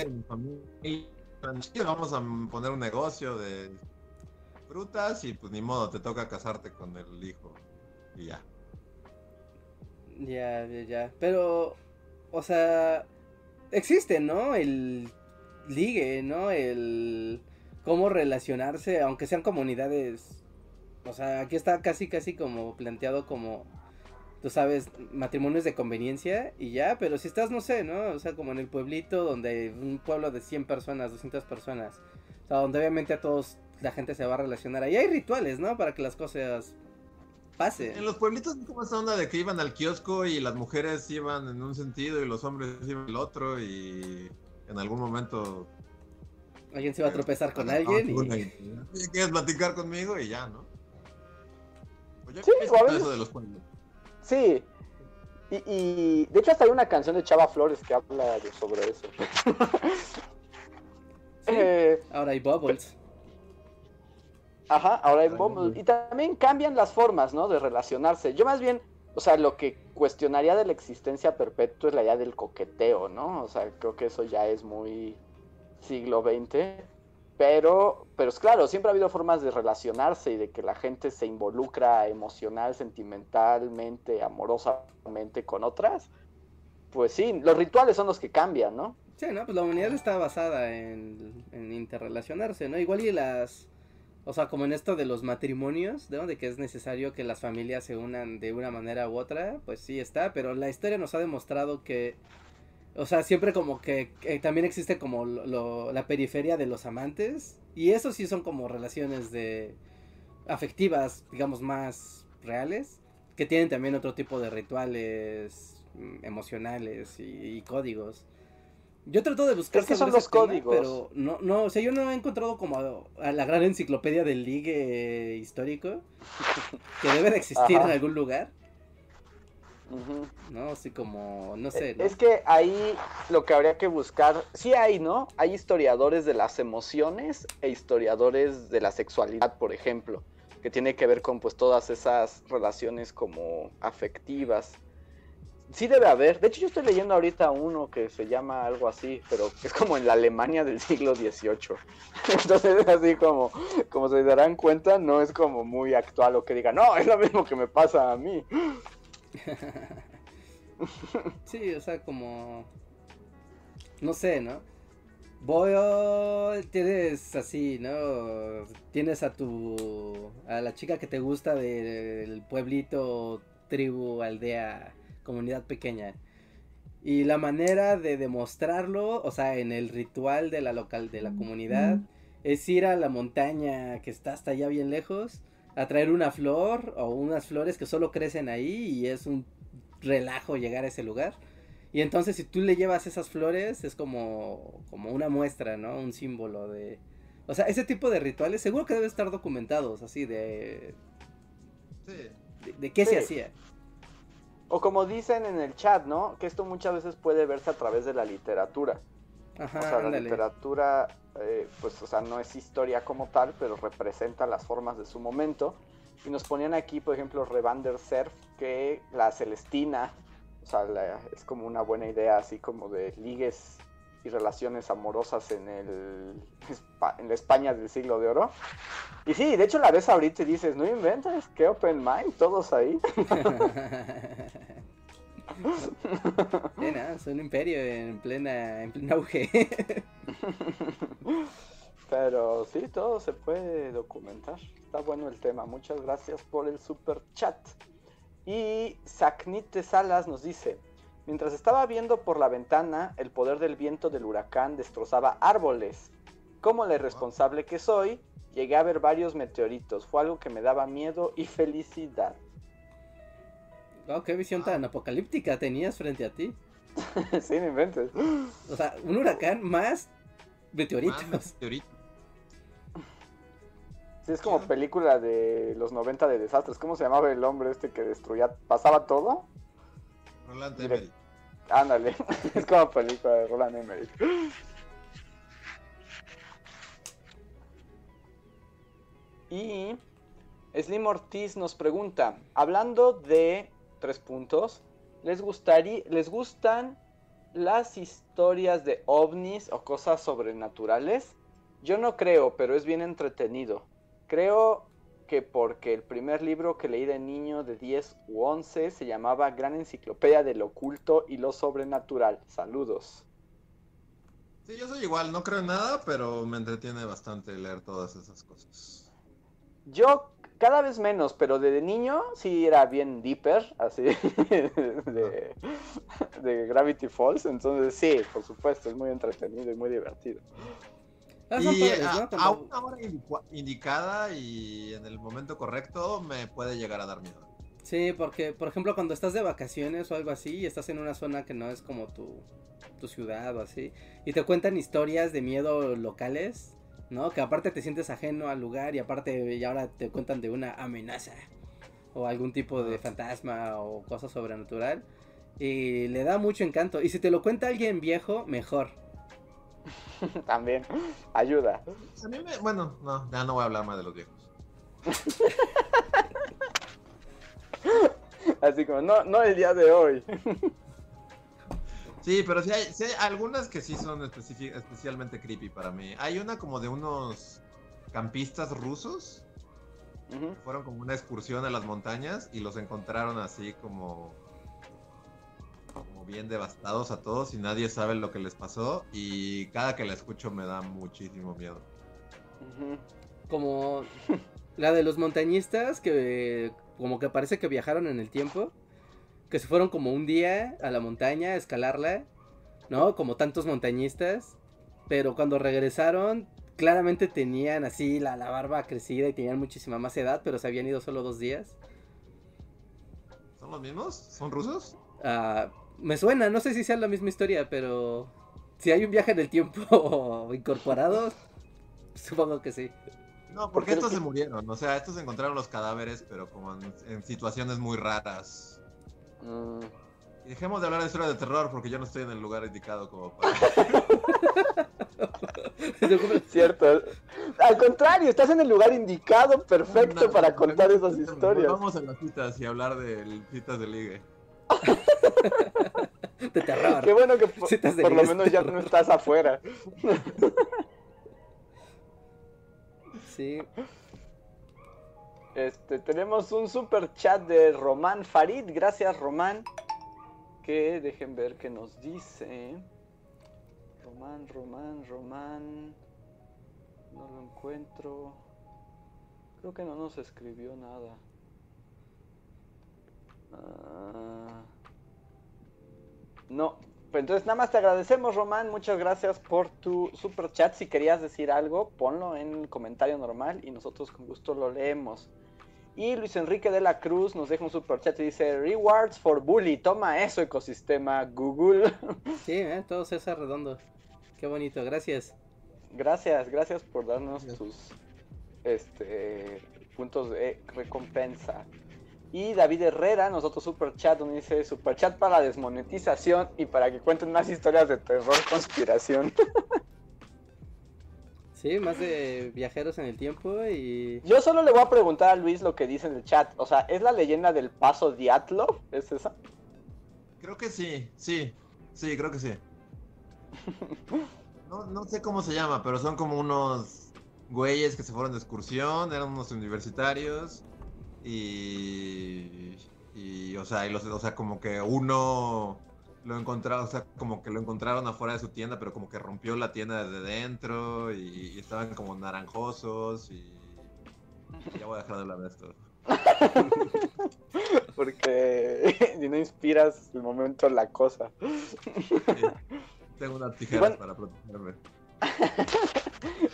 sí, vamos a poner un negocio de frutas y pues ni modo, te toca casarte con el hijo y ya. Ya, ya, ya. Pero, o sea, existe, ¿no? El ligue, ¿no? El cómo relacionarse, aunque sean comunidades. O sea, aquí está casi, casi como planteado como, tú sabes, matrimonios de conveniencia y ya, pero si estás, no sé, ¿no? O sea, como en el pueblito donde un pueblo de 100 personas, 200 personas. O sea, donde obviamente a todos la gente se va a relacionar. Ahí hay rituales, ¿no? Para que las cosas pasen. En los pueblitos es como esa onda de que iban al kiosco y las mujeres iban en un sentido y los hombres iban en el otro y en algún momento... Alguien se va a tropezar con Ah, alguien y... ¿Quieres platicar conmigo? Y ya, ¿no? Pues yo Sí, eso de los pueblos. Sí. Y, y de hecho hasta hay una canción de Chava Flores que habla de- sobre eso. Eh, Ahora hay bubbles. Ajá, ahora hay Ay, Bumble. no. Y también cambian las formas, ¿no? De relacionarse. Yo más bien, o sea, lo que cuestionaría de la existencia perpetua es la idea del coqueteo, ¿no? O sea, creo que eso ya es muy siglo XX. Pero, pero es claro, siempre ha habido formas de relacionarse y de que la gente se involucra emocional, sentimentalmente, amorosamente con otras. Pues sí, los rituales son los que cambian, ¿no? Sí, ¿no? Pues la humanidad está basada en, en interrelacionarse, ¿no? Igual y las... O sea, como en esto de los matrimonios, ¿no? De que es necesario que las familias se unan de una manera u otra, pues sí está, pero la historia nos ha demostrado que... O sea, siempre como que, que también existe como lo- lo- la periferia de los amantes. Y eso sí son como relaciones de afectivas, digamos, más reales. Que tienen también otro tipo de rituales mm, emocionales y, y códigos. Yo trato de buscar Es que son los tema, códigos. pero no, no, o sea, yo no he encontrado como a, a la gran enciclopedia del ligue histórico que debe de existir Ajá. en algún lugar, ¿no? Así como, no sé, ¿no? Es que ahí lo que habría que buscar, sí hay, ¿no? Hay historiadores de las emociones e historiadores de la sexualidad, por ejemplo, que tiene que ver con pues todas esas relaciones como afectivas. Sí debe haber, de hecho yo estoy leyendo ahorita uno que se llama algo así, pero es como en la Alemania del siglo XVIII. Entonces es así como, como se darán cuenta, no es como muy actual o que diga, no, es lo mismo que me pasa a mí. Sí, o sea, como. No sé, ¿no? Voy. oh, tienes así, ¿no? Tienes a tu. a la chica que te gusta del pueblito, tribu, aldea, comunidad pequeña. Y la manera de demostrarlo, o sea, en el ritual de la local, de la comunidad, es ir a la montaña que está hasta allá bien lejos, a traer una flor o unas flores que solo crecen ahí y es un relajo llegar a ese lugar. Y entonces si tú le llevas esas flores es como, como una muestra, ¿no? Un símbolo de... O sea, ese tipo de rituales seguro que deben estar documentados, así de... Sí. ¿De, de qué Sí. se hacía? O como dicen en el chat, ¿no? Que esto muchas veces puede verse a través de la literatura. Ajá, o sea, la literatura, eh, pues, o sea, no es historia como tal, pero representa las formas de su momento. Y nos ponían aquí, por ejemplo, Revander Cerf, que la Celestina, o sea, la- es como una buena idea, así como de ligues y relaciones amorosas en, el, en la España del siglo de oro. Y sí, de hecho la ves ahorita y dices, no inventes, qué open mind, todos ahí. Sí, es un imperio en plena, en pleno auge. Pero sí, todo se puede documentar. Está bueno el tema. Muchas gracias por el super chat. Y Sacnite Salas nos dice, mientras estaba viendo por la ventana, el poder del viento del huracán destrozaba árboles. Como la irresponsable que soy, llegué a ver varios meteoritos. Fue algo que me daba miedo y felicidad. Wow, qué visión tan apocalíptica tenías frente a ti. sí, me inventes. O sea, un huracán más meteoritos. Más meteoritos. Sí, es como película de los 90 de desastres. ¿Cómo se llamaba el hombre este que destruía, pasaba todo? Roland. Emmerich. Ándale, es como película de Roland Emmerich. Y Slim Ortiz nos pregunta, hablando de tres puntos, ¿les gustaría, les gustan las historias de ovnis o cosas sobrenaturales? Yo no creo, pero es bien entretenido. Creo que porque el primer libro que leí de niño de 10 u 11 se llamaba Gran Enciclopedia del Oculto y lo Sobrenatural. Saludos. Sí, yo soy igual, no creo en nada, pero me entretiene bastante leer todas esas cosas. Yo cada vez menos, pero de niño sí era bien deeper, así, de, de Gravity Falls. Entonces sí, por supuesto, es muy entretenido y muy divertido. Y a, una hora indicada y en el momento correcto me puede llegar a dar miedo. Sí, porque, por ejemplo, cuando estás de vacaciones o algo así y estás en una zona que no es como tu, tu ciudad o así, y te cuentan historias de miedo locales, ¿no? Que aparte te sientes ajeno al lugar y aparte y ahora te cuentan de una amenaza o algún tipo de fantasma o cosa sobrenatural. Y le da mucho encanto. Y si te lo cuenta alguien viejo, mejor. También ayuda. A mí me, bueno, no, ya no voy a hablar más de los viejos. Así como, no, no el día de hoy. Sí, pero sí hay, sí hay algunas que sí son especi- especialmente creepy para mí. Hay una como de unos campistas rusos. Ujú. Fueron como una excursión a las montañas y los encontraron así como como bien devastados a todos y nadie sabe lo que les pasó y cada que la escucho me da muchísimo miedo. Como la de los montañistas que como que parece que viajaron en el tiempo, que se fueron como un día a la montaña a escalarla, ¿no? Como tantos montañistas, pero cuando regresaron claramente tenían así la, la barba crecida y tenían muchísima más edad, pero se habían ido solo dos días. ¿Son los mismos? ¿Son rusos? Ah, me suena, no sé si sea la misma historia, pero si hay un viaje en el tiempo incorporado, supongo que sí. No, Porque estos que- se murieron. O sea, estos encontraron los cadáveres, pero como en, en situaciones muy raras. Mm. Y dejemos de hablar de historias de terror porque yo no estoy en el lugar indicado como para... Cierto. Al contrario, estás en el lugar indicado, perfecto No, para contar no, esas historias. Vamos a las citas y hablar de citas de ligue. De terror. Qué bueno que por, Citas de por lo menos ya no estás afuera. Sí. Este, tenemos un super chat de Román Farid. Gracias, Román. Que dejen ver qué nos dice. Román, Román, Román. No lo encuentro. Creo que no nos escribió nada. Ah. No. Pues entonces nada más te agradecemos, Román. Muchas gracias por tu super chat. Si querías decir algo, ponlo en comentario normal y nosotros con gusto lo leemos. Y Luis Enrique de la Cruz nos deja un super chat y dice Rewards for Bully. Toma eso, ecosistema Google. Sí, ¿eh? todo César Redondo. Qué bonito, gracias. gracias, gracias por darnos Gracias. tus este, puntos de recompensa. Y David Herrera, nosotros super chat, donde dice super chat para desmonetización y para que cuenten más historias de terror, conspiración. Sí, más de viajeros en el tiempo y... Yo solo le voy a preguntar a Luis lo que dice en el chat. O sea, ¿es la leyenda del paso Diatlov? ¿Es esa? Creo que sí, sí, sí, creo que sí. No, no sé cómo se llama, pero son como unos güeyes que se fueron de excursión, eran unos universitarios y Y, o sea, y los, o sea, como que uno lo encontraron, o sea, como que lo encontraron afuera de su tienda, pero como que rompió la tienda desde dentro y, y estaban como naranjosos y ya voy a dejar de hablar de esto. Porque si no inspiras el momento la cosa. Sí. Tengo unas tijeras para protegerme.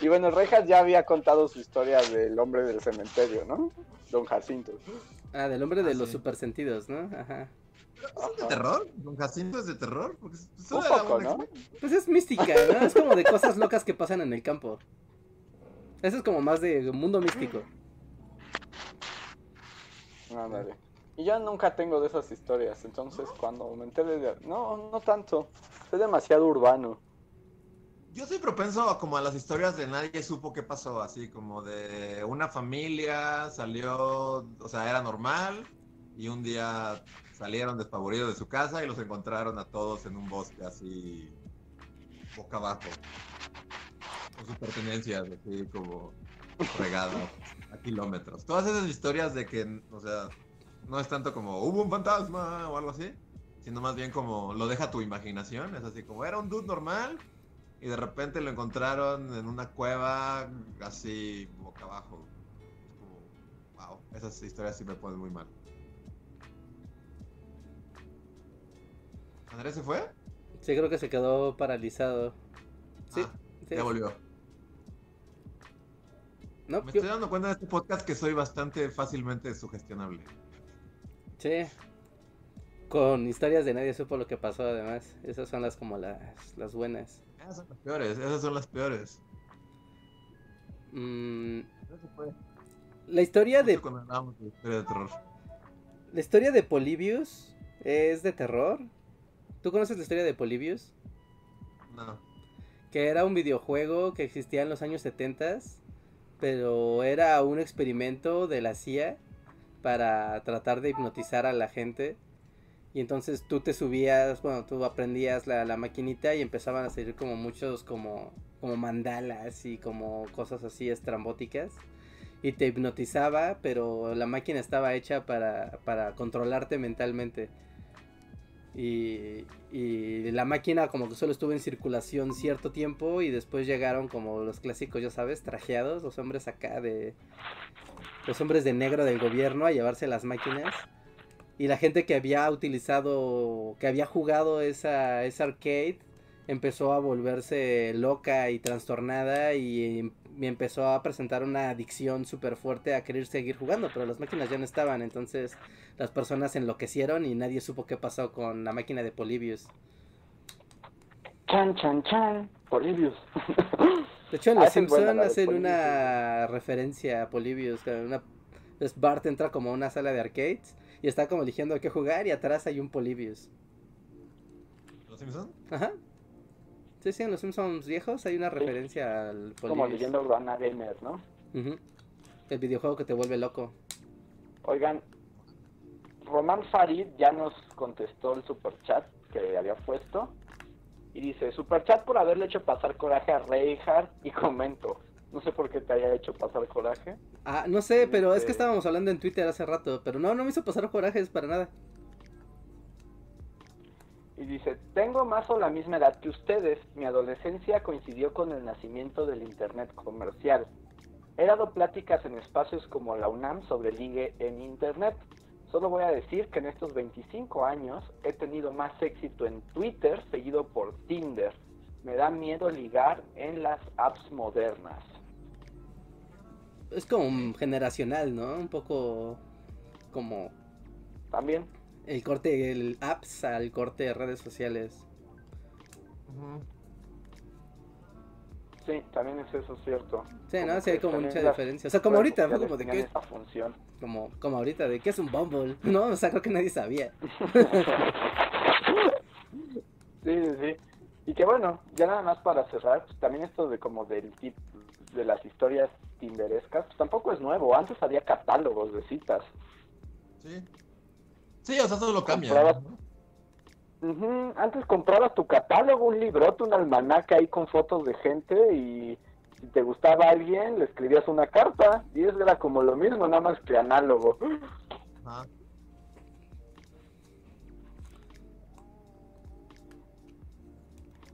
Y bueno, Rejas ya había contado su historia del hombre del cementerio, ¿no? Don Jacinto. Ah, del hombre de Ah, los sí. supersentidos, ¿no? Ajá. ¿Es de terror? ¿Don Jacinto es de terror? Porque es- Un poco, ¿no? Pues es mística, ¿no? Es como de cosas locas que pasan en el campo. Eso es como más de mundo místico. Ándale. Y yo nunca tengo de esas historias, entonces cuando me enteré de... No, no tanto. Es demasiado urbano. Yo soy propenso a como a las historias de nadie supo qué pasó, así como de una familia salió, o sea, era normal y un día salieron despavoridos de su casa y los encontraron a todos en un bosque así boca abajo con sus pertenencias así como regadas a kilómetros. Todas esas historias de que, o sea, no es tanto como hubo un fantasma o algo así, sino más bien como lo deja tu imaginación, es así como era un dude normal y de repente lo encontraron en una cueva así boca abajo. Es como, wow, esas historias sí me ponen muy mal. ¿Andrés se fue? Sí, creo que se quedó paralizado. Sí, Ah, sí. ya volvió. No, Me yo- estoy dando cuenta de este podcast que soy bastante fácilmente sugestionable. Sí. Con historias de nadie supo lo que pasó además. Esas son las como las, las buenas. Esas son las peores, esas son las peores. Mm, la historia de de historia de terror. la historia de Polybius es de terror. ¿Tú conoces la historia de Polybius? No. Que era un videojuego que existía en los años 70, pero era un experimento de la CIA para tratar de hipnotizar a la gente. Y entonces tú te subías, bueno, tú aprendías la, la maquinita y empezaban a salir como muchos como, como mandalas y como cosas así estrambóticas. Y te hipnotizaba, pero la máquina estaba hecha para, para controlarte mentalmente. Y, la máquina como que solo estuvo en circulación cierto tiempo y después llegaron como los clásicos, ya sabes, trajeados, los hombres acá de... Los hombres de negro del gobierno a llevarse las máquinas. Y la gente que había utilizado, que había jugado esa, esa arcade, empezó a volverse loca y trastornada y, y empezó a presentar una adicción súper fuerte a querer seguir jugando, pero las máquinas ya no estaban, entonces las personas enloquecieron y nadie supo qué pasó con la máquina de Polybius. Chan, chan, chan. Polybius. De hecho, en Ah, Los esa es buena, Simpson la de hacen Polybius. una referencia a Polybius. que Una, es Bart entra como a una sala de arcades y está como eligiendo a qué jugar y atrás hay un Polybius. ¿Los Simpson? Ajá. Sí, sí, en Los Simpsons viejos hay una referencia al Polybius. Como leyendo Urbana Gamer, ¿no? El videojuego que te vuelve loco. Oigan, Román Farid ya nos contestó el superchat que había puesto. Y dice, superchat por haberle hecho pasar coraje a Reinhardt y comento. No sé por qué te haya hecho pasar coraje. Ah, no sé, pero es que estábamos hablando en Twitter hace rato, pero no, no me hizo pasar corajes para nada. Y dice, tengo más o la misma edad que ustedes. Mi adolescencia coincidió con el nacimiento del Internet comercial. He dado pláticas en espacios como la UNAM sobre ligue en Internet. Solo voy a decir que en estos 25 años he tenido más éxito en Twitter seguido por Tinder. Me da miedo ligar en las apps modernas. Es como generacional, ¿no? Un poco como También, el corte, el apps al corte de redes sociales. Sí, también es eso cierto. Sí, ¿no? Sí hay como mucha las diferencia. O sea, como ahorita, fue como de que, esa función. como, como ahorita, de que es un Bumble, ¿no? O sea, creo que nadie sabía. Sí, sí, sí. Y que bueno, ya nada más para cerrar, pues también esto de como del tip de las historias tinderescas, pues tampoco es nuevo. Antes había catálogos de citas. Sí. Sí, o sea, eso lo cambia. Antes comprabas tu catálogo, un librote, un almanaque ahí con fotos de gente y si te gustaba alguien le escribías una carta y eso era como lo mismo, nada más que análogo.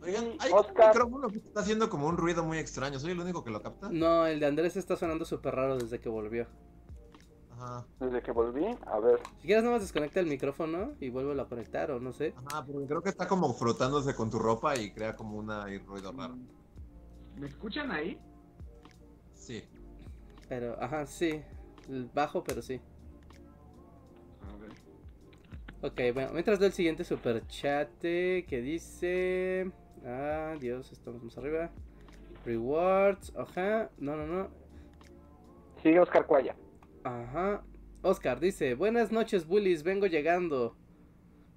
Oigan, Oscar. un que está haciendo como un ruido muy extraño. ¿Soy el único que lo capta? No, el de Andrés está sonando súper raro desde que volvió. Ajá. Desde que volví, a ver. Si quieres, nomás desconecta el micrófono y vuélvelo a conectar, o no sé. Ajá, porque creo que está como frotándose con tu ropa y crea como una ruido raro. ¿Me escuchan ahí? Sí. Pero, ajá, sí. Bajo, pero sí. A ver. Ok, bueno, mientras doy el siguiente super chat que dice. Ah, Dios, estamos más arriba. Rewards, ajá. No, no, no. Sigue Oscar Cuaya. Ajá. Oscar dice: Buenas noches, bullies, vengo llegando.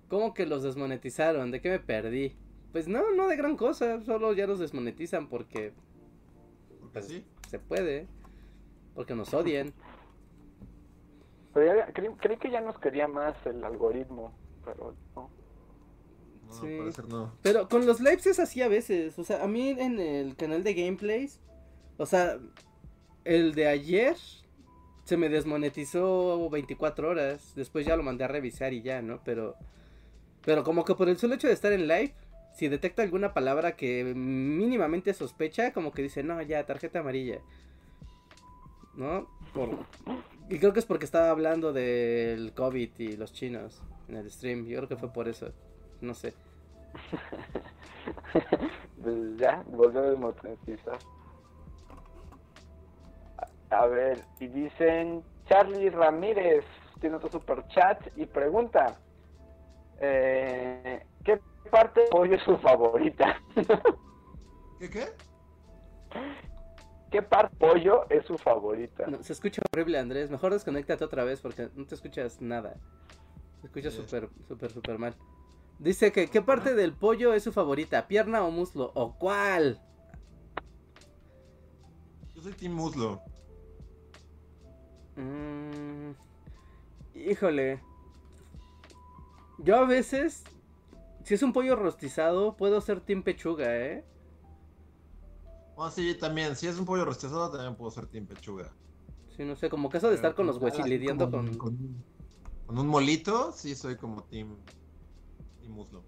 ¿Cómo que los desmonetizaron? ¿De qué me perdí? Pues no, no de gran cosa, solo ya los desmonetizan porque Pues- sí. se puede. Porque nos odian. Pero ya- creí, creí que ya nos quería más el algoritmo, pero no. No, Sí. parecer no. Pero con los lives es así a veces. O sea, a mí en el canal de gameplays. O sea, el de ayer se me desmonetizó 24 horas. Después ya lo mandé a revisar y ya, ¿no? Pero. Pero como que por el solo hecho de estar en live. Si detecta alguna palabra que mínimamente sospecha, como que dice, no, ya, tarjeta amarilla. ¿No? Por... Y creo que es porque estaba hablando del COVID y los chinos en el stream. Yo creo que fue por eso. No sé. pues ya, volvió a desmonetizar. A, ver, y dicen Charlie Ramírez tiene otro super chat y pregunta eh, ¿qué parte de pollo es su favorita? ¿Qué qué? ¿Qué parte de pollo es su favorita? No, se escucha horrible, Andrés. Mejor desconéctate otra vez porque no te escuchas nada. Se escucha Sí. súper, súper, súper mal. Dice que, ¿qué parte del pollo es su favorita? ¿Pierna o muslo? ¿O cuál? Yo soy Team Muslo. Mm, híjole. Yo a veces, si es un pollo rostizado, puedo ser team pechuga, ¿eh? Oh, sí, también. Si es un pollo rostizado, también puedo ser Team Pechuga. Sí, no sé, como eso de estar con los huesos lidiando con... con, con un molito, sí soy como Team, team Muslo.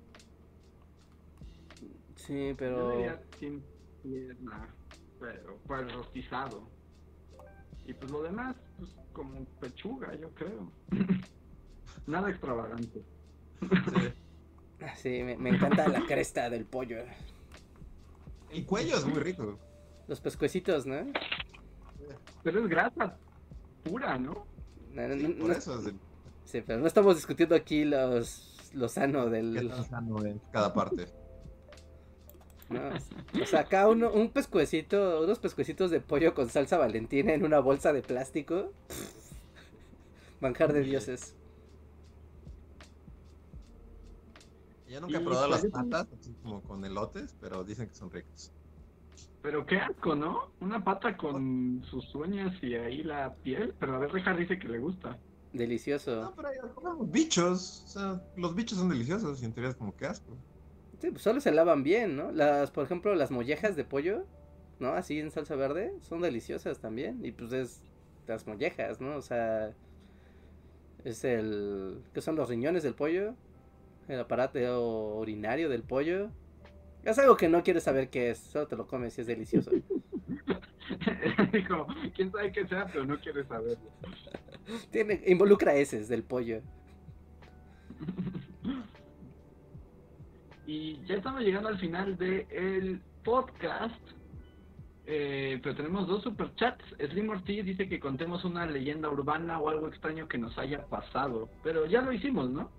Sí, Yo pero... diría sin pierna, pero pues rostizado. Y pues lo demás, pues como pechuga, yo creo. Nada extravagante. Sí. Sí, me, me encanta la cresta del pollo. El cuello es muy rico. Los pescuecitos, ¿no? Pero es grasa pura, ¿no? No, no, Sí, no- por no- eso es de sí, pero no estamos discutiendo aquí los, lo sano qué del... tan sano en cada parte. ¿No? O sea, acá uno, un pescuecito, unos pescuecitos de pollo con salsa valentina en una bolsa de plástico. Manjar de dioses. Yo nunca he probado las patas, así como con elotes, pero dicen que son ricos. Pero qué asco, ¿no? Una pata con sus uñas y ahí la piel. Pero a ver, Richard dice que le gusta. Delicioso. No, pero ahí comemos bichos. O sea, los bichos son deliciosos y en teoría es como que asco. Sí, pues solo se lavan bien, ¿no? Las, por ejemplo, las mollejas de pollo, ¿no? Así en salsa verde, son deliciosas también. Y pues es las mollejas, ¿no? O sea, es el... ¿Qué son los riñones del pollo? El aparato urinario del pollo. Es algo que no quieres saber qué es, solo te lo comes y es delicioso. Dijo, quién sabe qué sea, pero no quiere saberlo. Tiene, involucra heces del pollo. Y ya estamos llegando al final del podcast. Eh, pero tenemos dos superchats. Slim Ortiz dice que contemos una leyenda urbana o algo extraño que nos haya pasado. Pero ya lo hicimos, ¿no?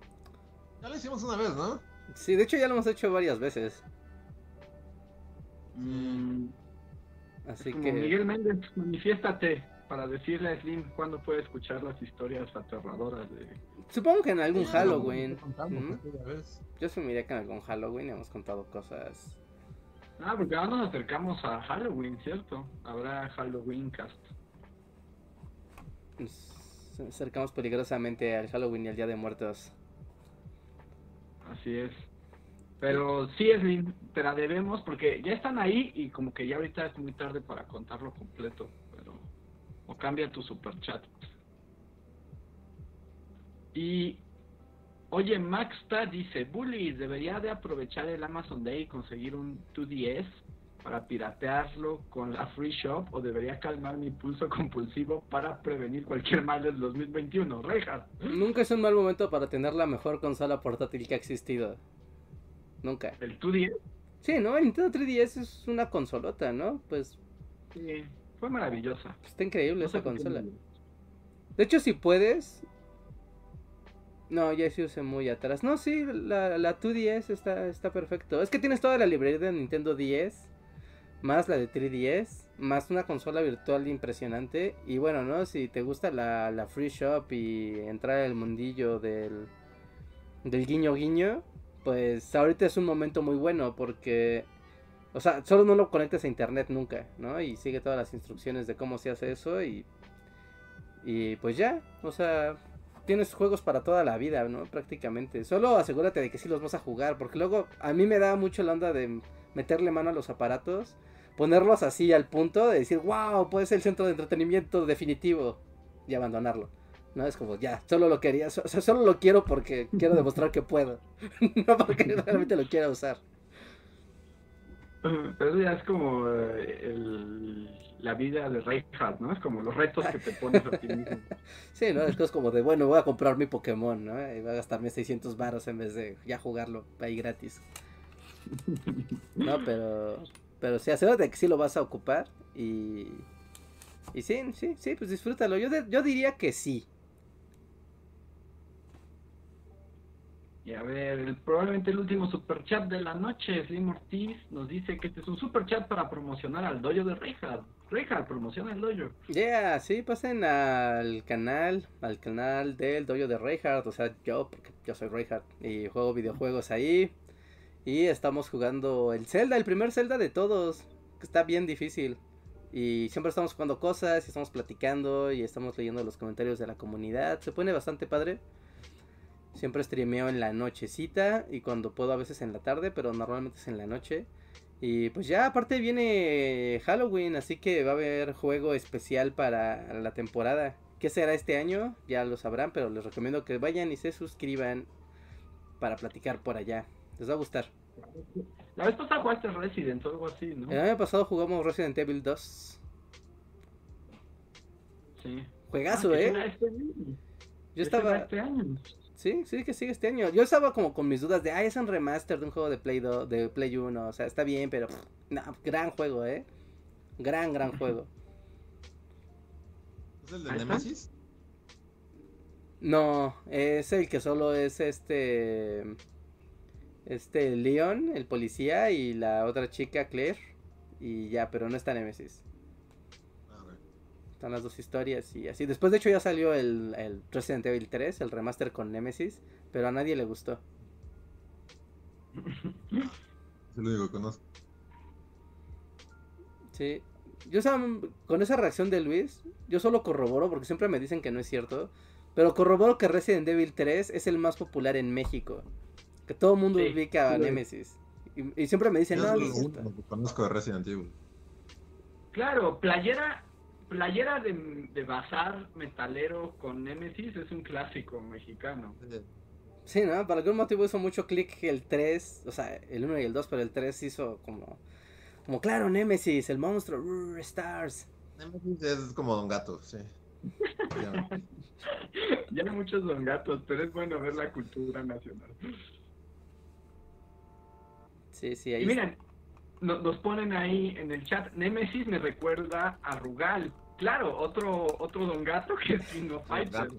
Ya lo hicimos una vez, ¿no? Sí, de hecho ya lo hemos hecho varias veces. Mm, Así como que... Miguel Méndez, manifiéstate para decirle a Slim cuándo puede escuchar las historias aterradoras de... Supongo que en algún Sí, Halloween. ¿Mm? Yo asumiría que en algún Halloween hemos contado cosas. Ah, porque ahora nos acercamos a Halloween, ¿cierto? Habrá Halloween cast. Nos acercamos peligrosamente al Halloween y al Día de Muertos. Así es. Pero sí, Slim, te la debemos porque ya están ahí y como que ya ahorita es muy tarde para contarlo completo. O cambia tu super chat. Y Oye, Maxta dice, Bully, debería de aprovechar el Amazon Day y conseguir un 2DS para piratearlo con la Free Shop o debería calmar mi pulso compulsivo para prevenir cualquier mal del 2021. Rejas. Nunca es un mal momento para tener la mejor consola portátil que ha existido. Nunca. ¿El 2DS? Sí, ¿no? El Nintendo 3DS es una consolota, ¿no? Pues Sí, fue maravillosa. está increíble No esa consola. De hecho, si puedes. No, ya se usé muy atrás. No, sí, la, la 2DS está, está perfecto. Es que tienes toda la librería de Nintendo 10, más la de 3DS, más una consola virtual impresionante. Y bueno, ¿no? Si te gusta la, la Free Shop y entrar al mundillo del, del guiño guiño, pues ahorita es un momento muy bueno porque. O sea, solo no lo conectes a internet nunca, ¿no? Y sigue todas las instrucciones de cómo se hace eso y y pues ya, o sea, tienes juegos para toda la vida, ¿no? Prácticamente. Solo asegúrate de que sí los vas a jugar, porque luego a mí me da mucho la onda de meterle mano a los aparatos, ponerlos así al punto de decir, wow, puede ser el centro de entretenimiento definitivo y abandonarlo. No es como, ya, solo lo quería, so- so- solo lo quiero porque quiero demostrar que puedo, no porque realmente lo quiera usar. Pero eso ya es como eh, el- la vida de Reinhardt, ¿no? Es como los retos que te pones a ti mismo. Sí, ¿no? Es cosas como de, bueno, voy a comprar mi Pokémon, ¿no? Y voy a gastarme 600 baros en vez de ya jugarlo ahí gratis. No, pero. Pero sí, asegúrate de que sí lo vas a ocupar. Y. Y sí, sí, sí, pues disfrútalo. Yo, de- yo diría que sí. Y a ver, probablemente el último superchat de la noche, Slim Ortiz, nos dice que este es un superchat para promocionar al dojo de Reinhardt. Reinhardt, promociona el dojo. Yeah, sí, pasen al canal, al canal del dojo de Reinhardt, o sea, yo, porque yo soy Reinhardt y juego videojuegos ahí. Y estamos jugando el Zelda, el primer Zelda de todos, que está bien difícil. Y siempre estamos jugando cosas, y estamos platicando, y estamos leyendo los comentarios de la comunidad. Se pone bastante padre. Siempre streameo en la nochecita y cuando puedo a veces en la tarde, pero normalmente es en la noche. Y pues ya aparte viene Halloween, así que va a haber juego especial para la temporada. ¿Qué será este año? Ya lo sabrán, pero les recomiendo que vayan y se suscriban para platicar por allá. Les va a gustar. La vez pasada jugaste Resident o algo así, ¿no? El año pasado jugamos Resident Evil 2. Sí. Juegazo, Ah, ¿eh? este. Yo Este estaba... Este año. Sí, sí que sigue este año. Yo estaba como con mis dudas de, ah, es un remaster de un juego de Play 2, de Play 1, o sea, está bien, pero pff, no, gran juego, ¿eh? Gran, gran juego. ¿Es el de. Nemesis? No, es el que solo es este este Leon, el policía y la otra chica Claire y ya, pero no está Nemesis. Están las dos historias y así. Después de hecho ya salió el, el Resident Evil 3, el remaster con Nemesis, pero a nadie le gustó. Es el único que conozco. Sí. Yo con esa reacción de Luis, yo solo corroboro porque siempre me dicen que no es cierto, pero corroboro que Resident Evil 3 es el más popular en México. Que todo el mundo Sí, ubica a sí lo. Nemesis. Y, y siempre me dicen, Yo no, lo es cierto". único que conozco de Resident Evil. Claro, playera, playera de, de bazar metalero con Nemesis es un clásico mexicano. Sí, ¿no? Por algún motivo hizo mucho clic el 3, o sea, el 1 y el 2, pero el 3 hizo como, como claro, Nemesis, el monstruo, rrr, Stars. Nemesis es como Don Gato, sí. Ya. hay muchos don gatos, pero es bueno ver la cultura nacional. Sí, sí, ahí Y miren, no- nos ponen ahí en el chat, Nemesis me recuerda a Rugal. Claro, otro otro don gato que es King of Fighters.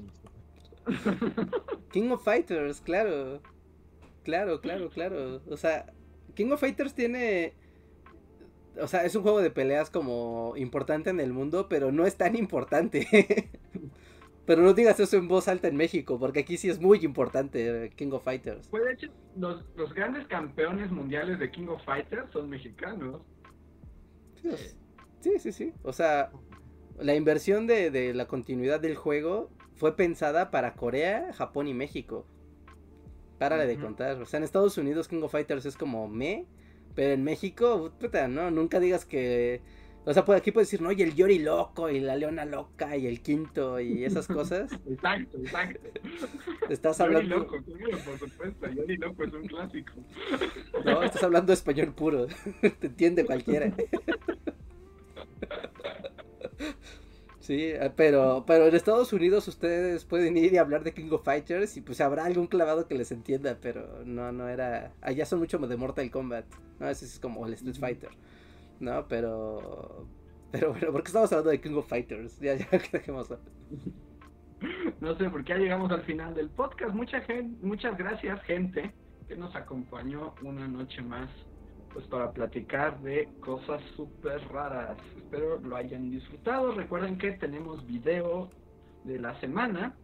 King of Fighters, claro. Claro, claro, claro. O sea, King of Fighters tiene. O sea, es un juego de peleas como importante en el mundo, pero no es tan importante. pero no digas eso en voz alta en México, porque aquí sí es muy importante eh, King of Fighters. Pues de hecho, los, los grandes campeones mundiales de King of Fighters son mexicanos. Sí, sí, sí. O sea, la inversión de, de la continuidad del juego fue pensada para Corea, Japón y México. Párale de Ujú. contar. O sea, en Estados Unidos King of Fighters es como me, pero en México, puta, no, nunca digas que O sea, pues, aquí puedes decir, no, y el Yori loco, y la leona loca, y el quinto, y esas cosas. Exacto, exacto. Estás Yori hablando. loco, claro, por supuesto. Yori loco es un clásico. No, estás hablando español puro. Te entiende cualquiera. Sí, eh, pero, pero en Estados Unidos ustedes pueden ir y hablar de King of Fighters y pues habrá algún clavado que les entienda, pero no, no era... Allá son mucho de Mortal Kombat, ¿no? Ese es como el Street Fighter, ¿no? Pero... Pero bueno, ¿por qué estamos hablando de King of Fighters? Ya, ya, dejemos. No sé, porque ya llegamos al final del podcast. Mucha gente, muchas gracias, gente, que nos acompañó una noche más, pues para platicar de cosas súper raras. Espero lo hayan disfrutado. Recuerden que tenemos video de la semana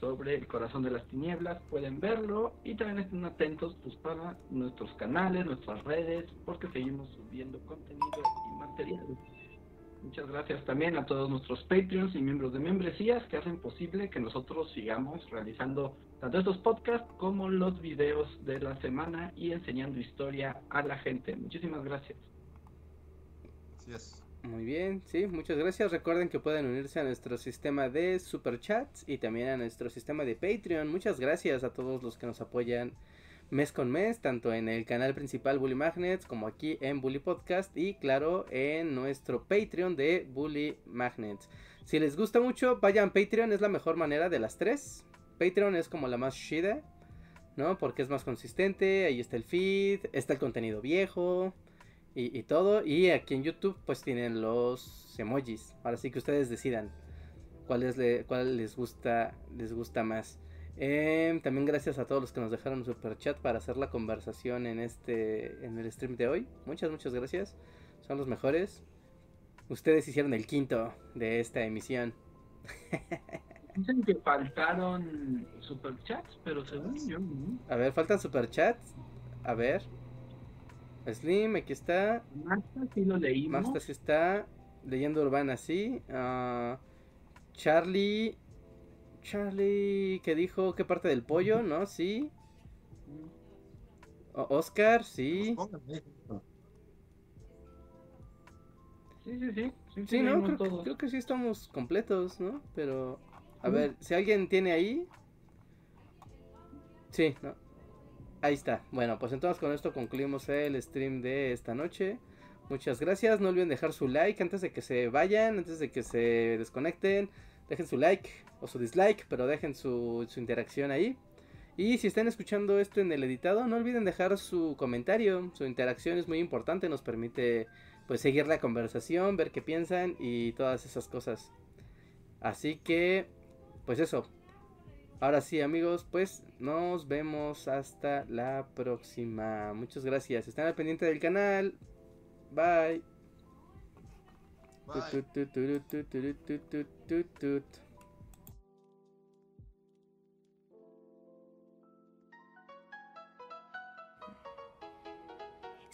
sobre el corazón de las tinieblas. Pueden verlo y también estén atentos pues para nuestros canales, nuestras redes, porque seguimos subiendo contenido y material. Muchas gracias también a todos nuestros Patreons y miembros de membresías que hacen posible que nosotros sigamos realizando tanto estos podcasts como los videos de la semana y enseñando historia a la gente. Muchísimas gracias. Así es. Muy bien, sí, muchas gracias. Recuerden que pueden unirse a nuestro sistema de super chats y también a nuestro sistema de Patreon. Muchas gracias a todos los que nos apoyan mes con mes, tanto en el canal principal Bully Magnets como aquí en Bully Podcast y claro en nuestro Patreon de Bully Magnets. Si les gusta mucho, vayan Patreon, es la mejor manera de las tres. Patreon es como la más chida, ¿no? Porque es más consistente, ahí está el feed, está el contenido viejo y, todo. Y aquí en YouTube pues tienen los emojis. Ahora sí que ustedes decidan cuál, es le- cuál les gusta les gusta más. Em, también gracias a todos los que nos dejaron super chat para hacer la conversación en este en el stream de hoy. Muchas muchas gracias. Son los mejores. Ustedes hicieron el quinto de esta emisión. Dicen que faltaron superchats, pero según yo. A ver, faltan super chats. A ver. Slim, aquí está. Marta sí lo leímos. Mastas está. Leyenda urbana, sí. Ah, Charlie. Charlie, que dijo qué parte del pollo, ¿no? Sí. O- Oscar, sí. Pues. Sí, sí, sí. Sí, Sí, ¿no? Creo que, todos. creo que sí estamos completos, ¿no? Pero. A ver, si alguien tiene ahí. Sí, ¿no? Ahí está. Bueno, pues entonces con esto concluimos el stream de esta noche. Muchas gracias. No olviden dejar su like antes de que se vayan, antes de que se desconecten. Dejen su like o su dislike, pero dejen su, su interacción ahí. Y si están escuchando esto en el editado, no olviden dejar su comentario. Su interacción es muy importante, nos permite pues seguir la conversación, ver qué piensan y todas esas cosas. Así que, pues eso. Ahora sí, amigos, pues nos vemos hasta la próxima. Muchas gracias. Están al pendiente del canal. Bye. Bye.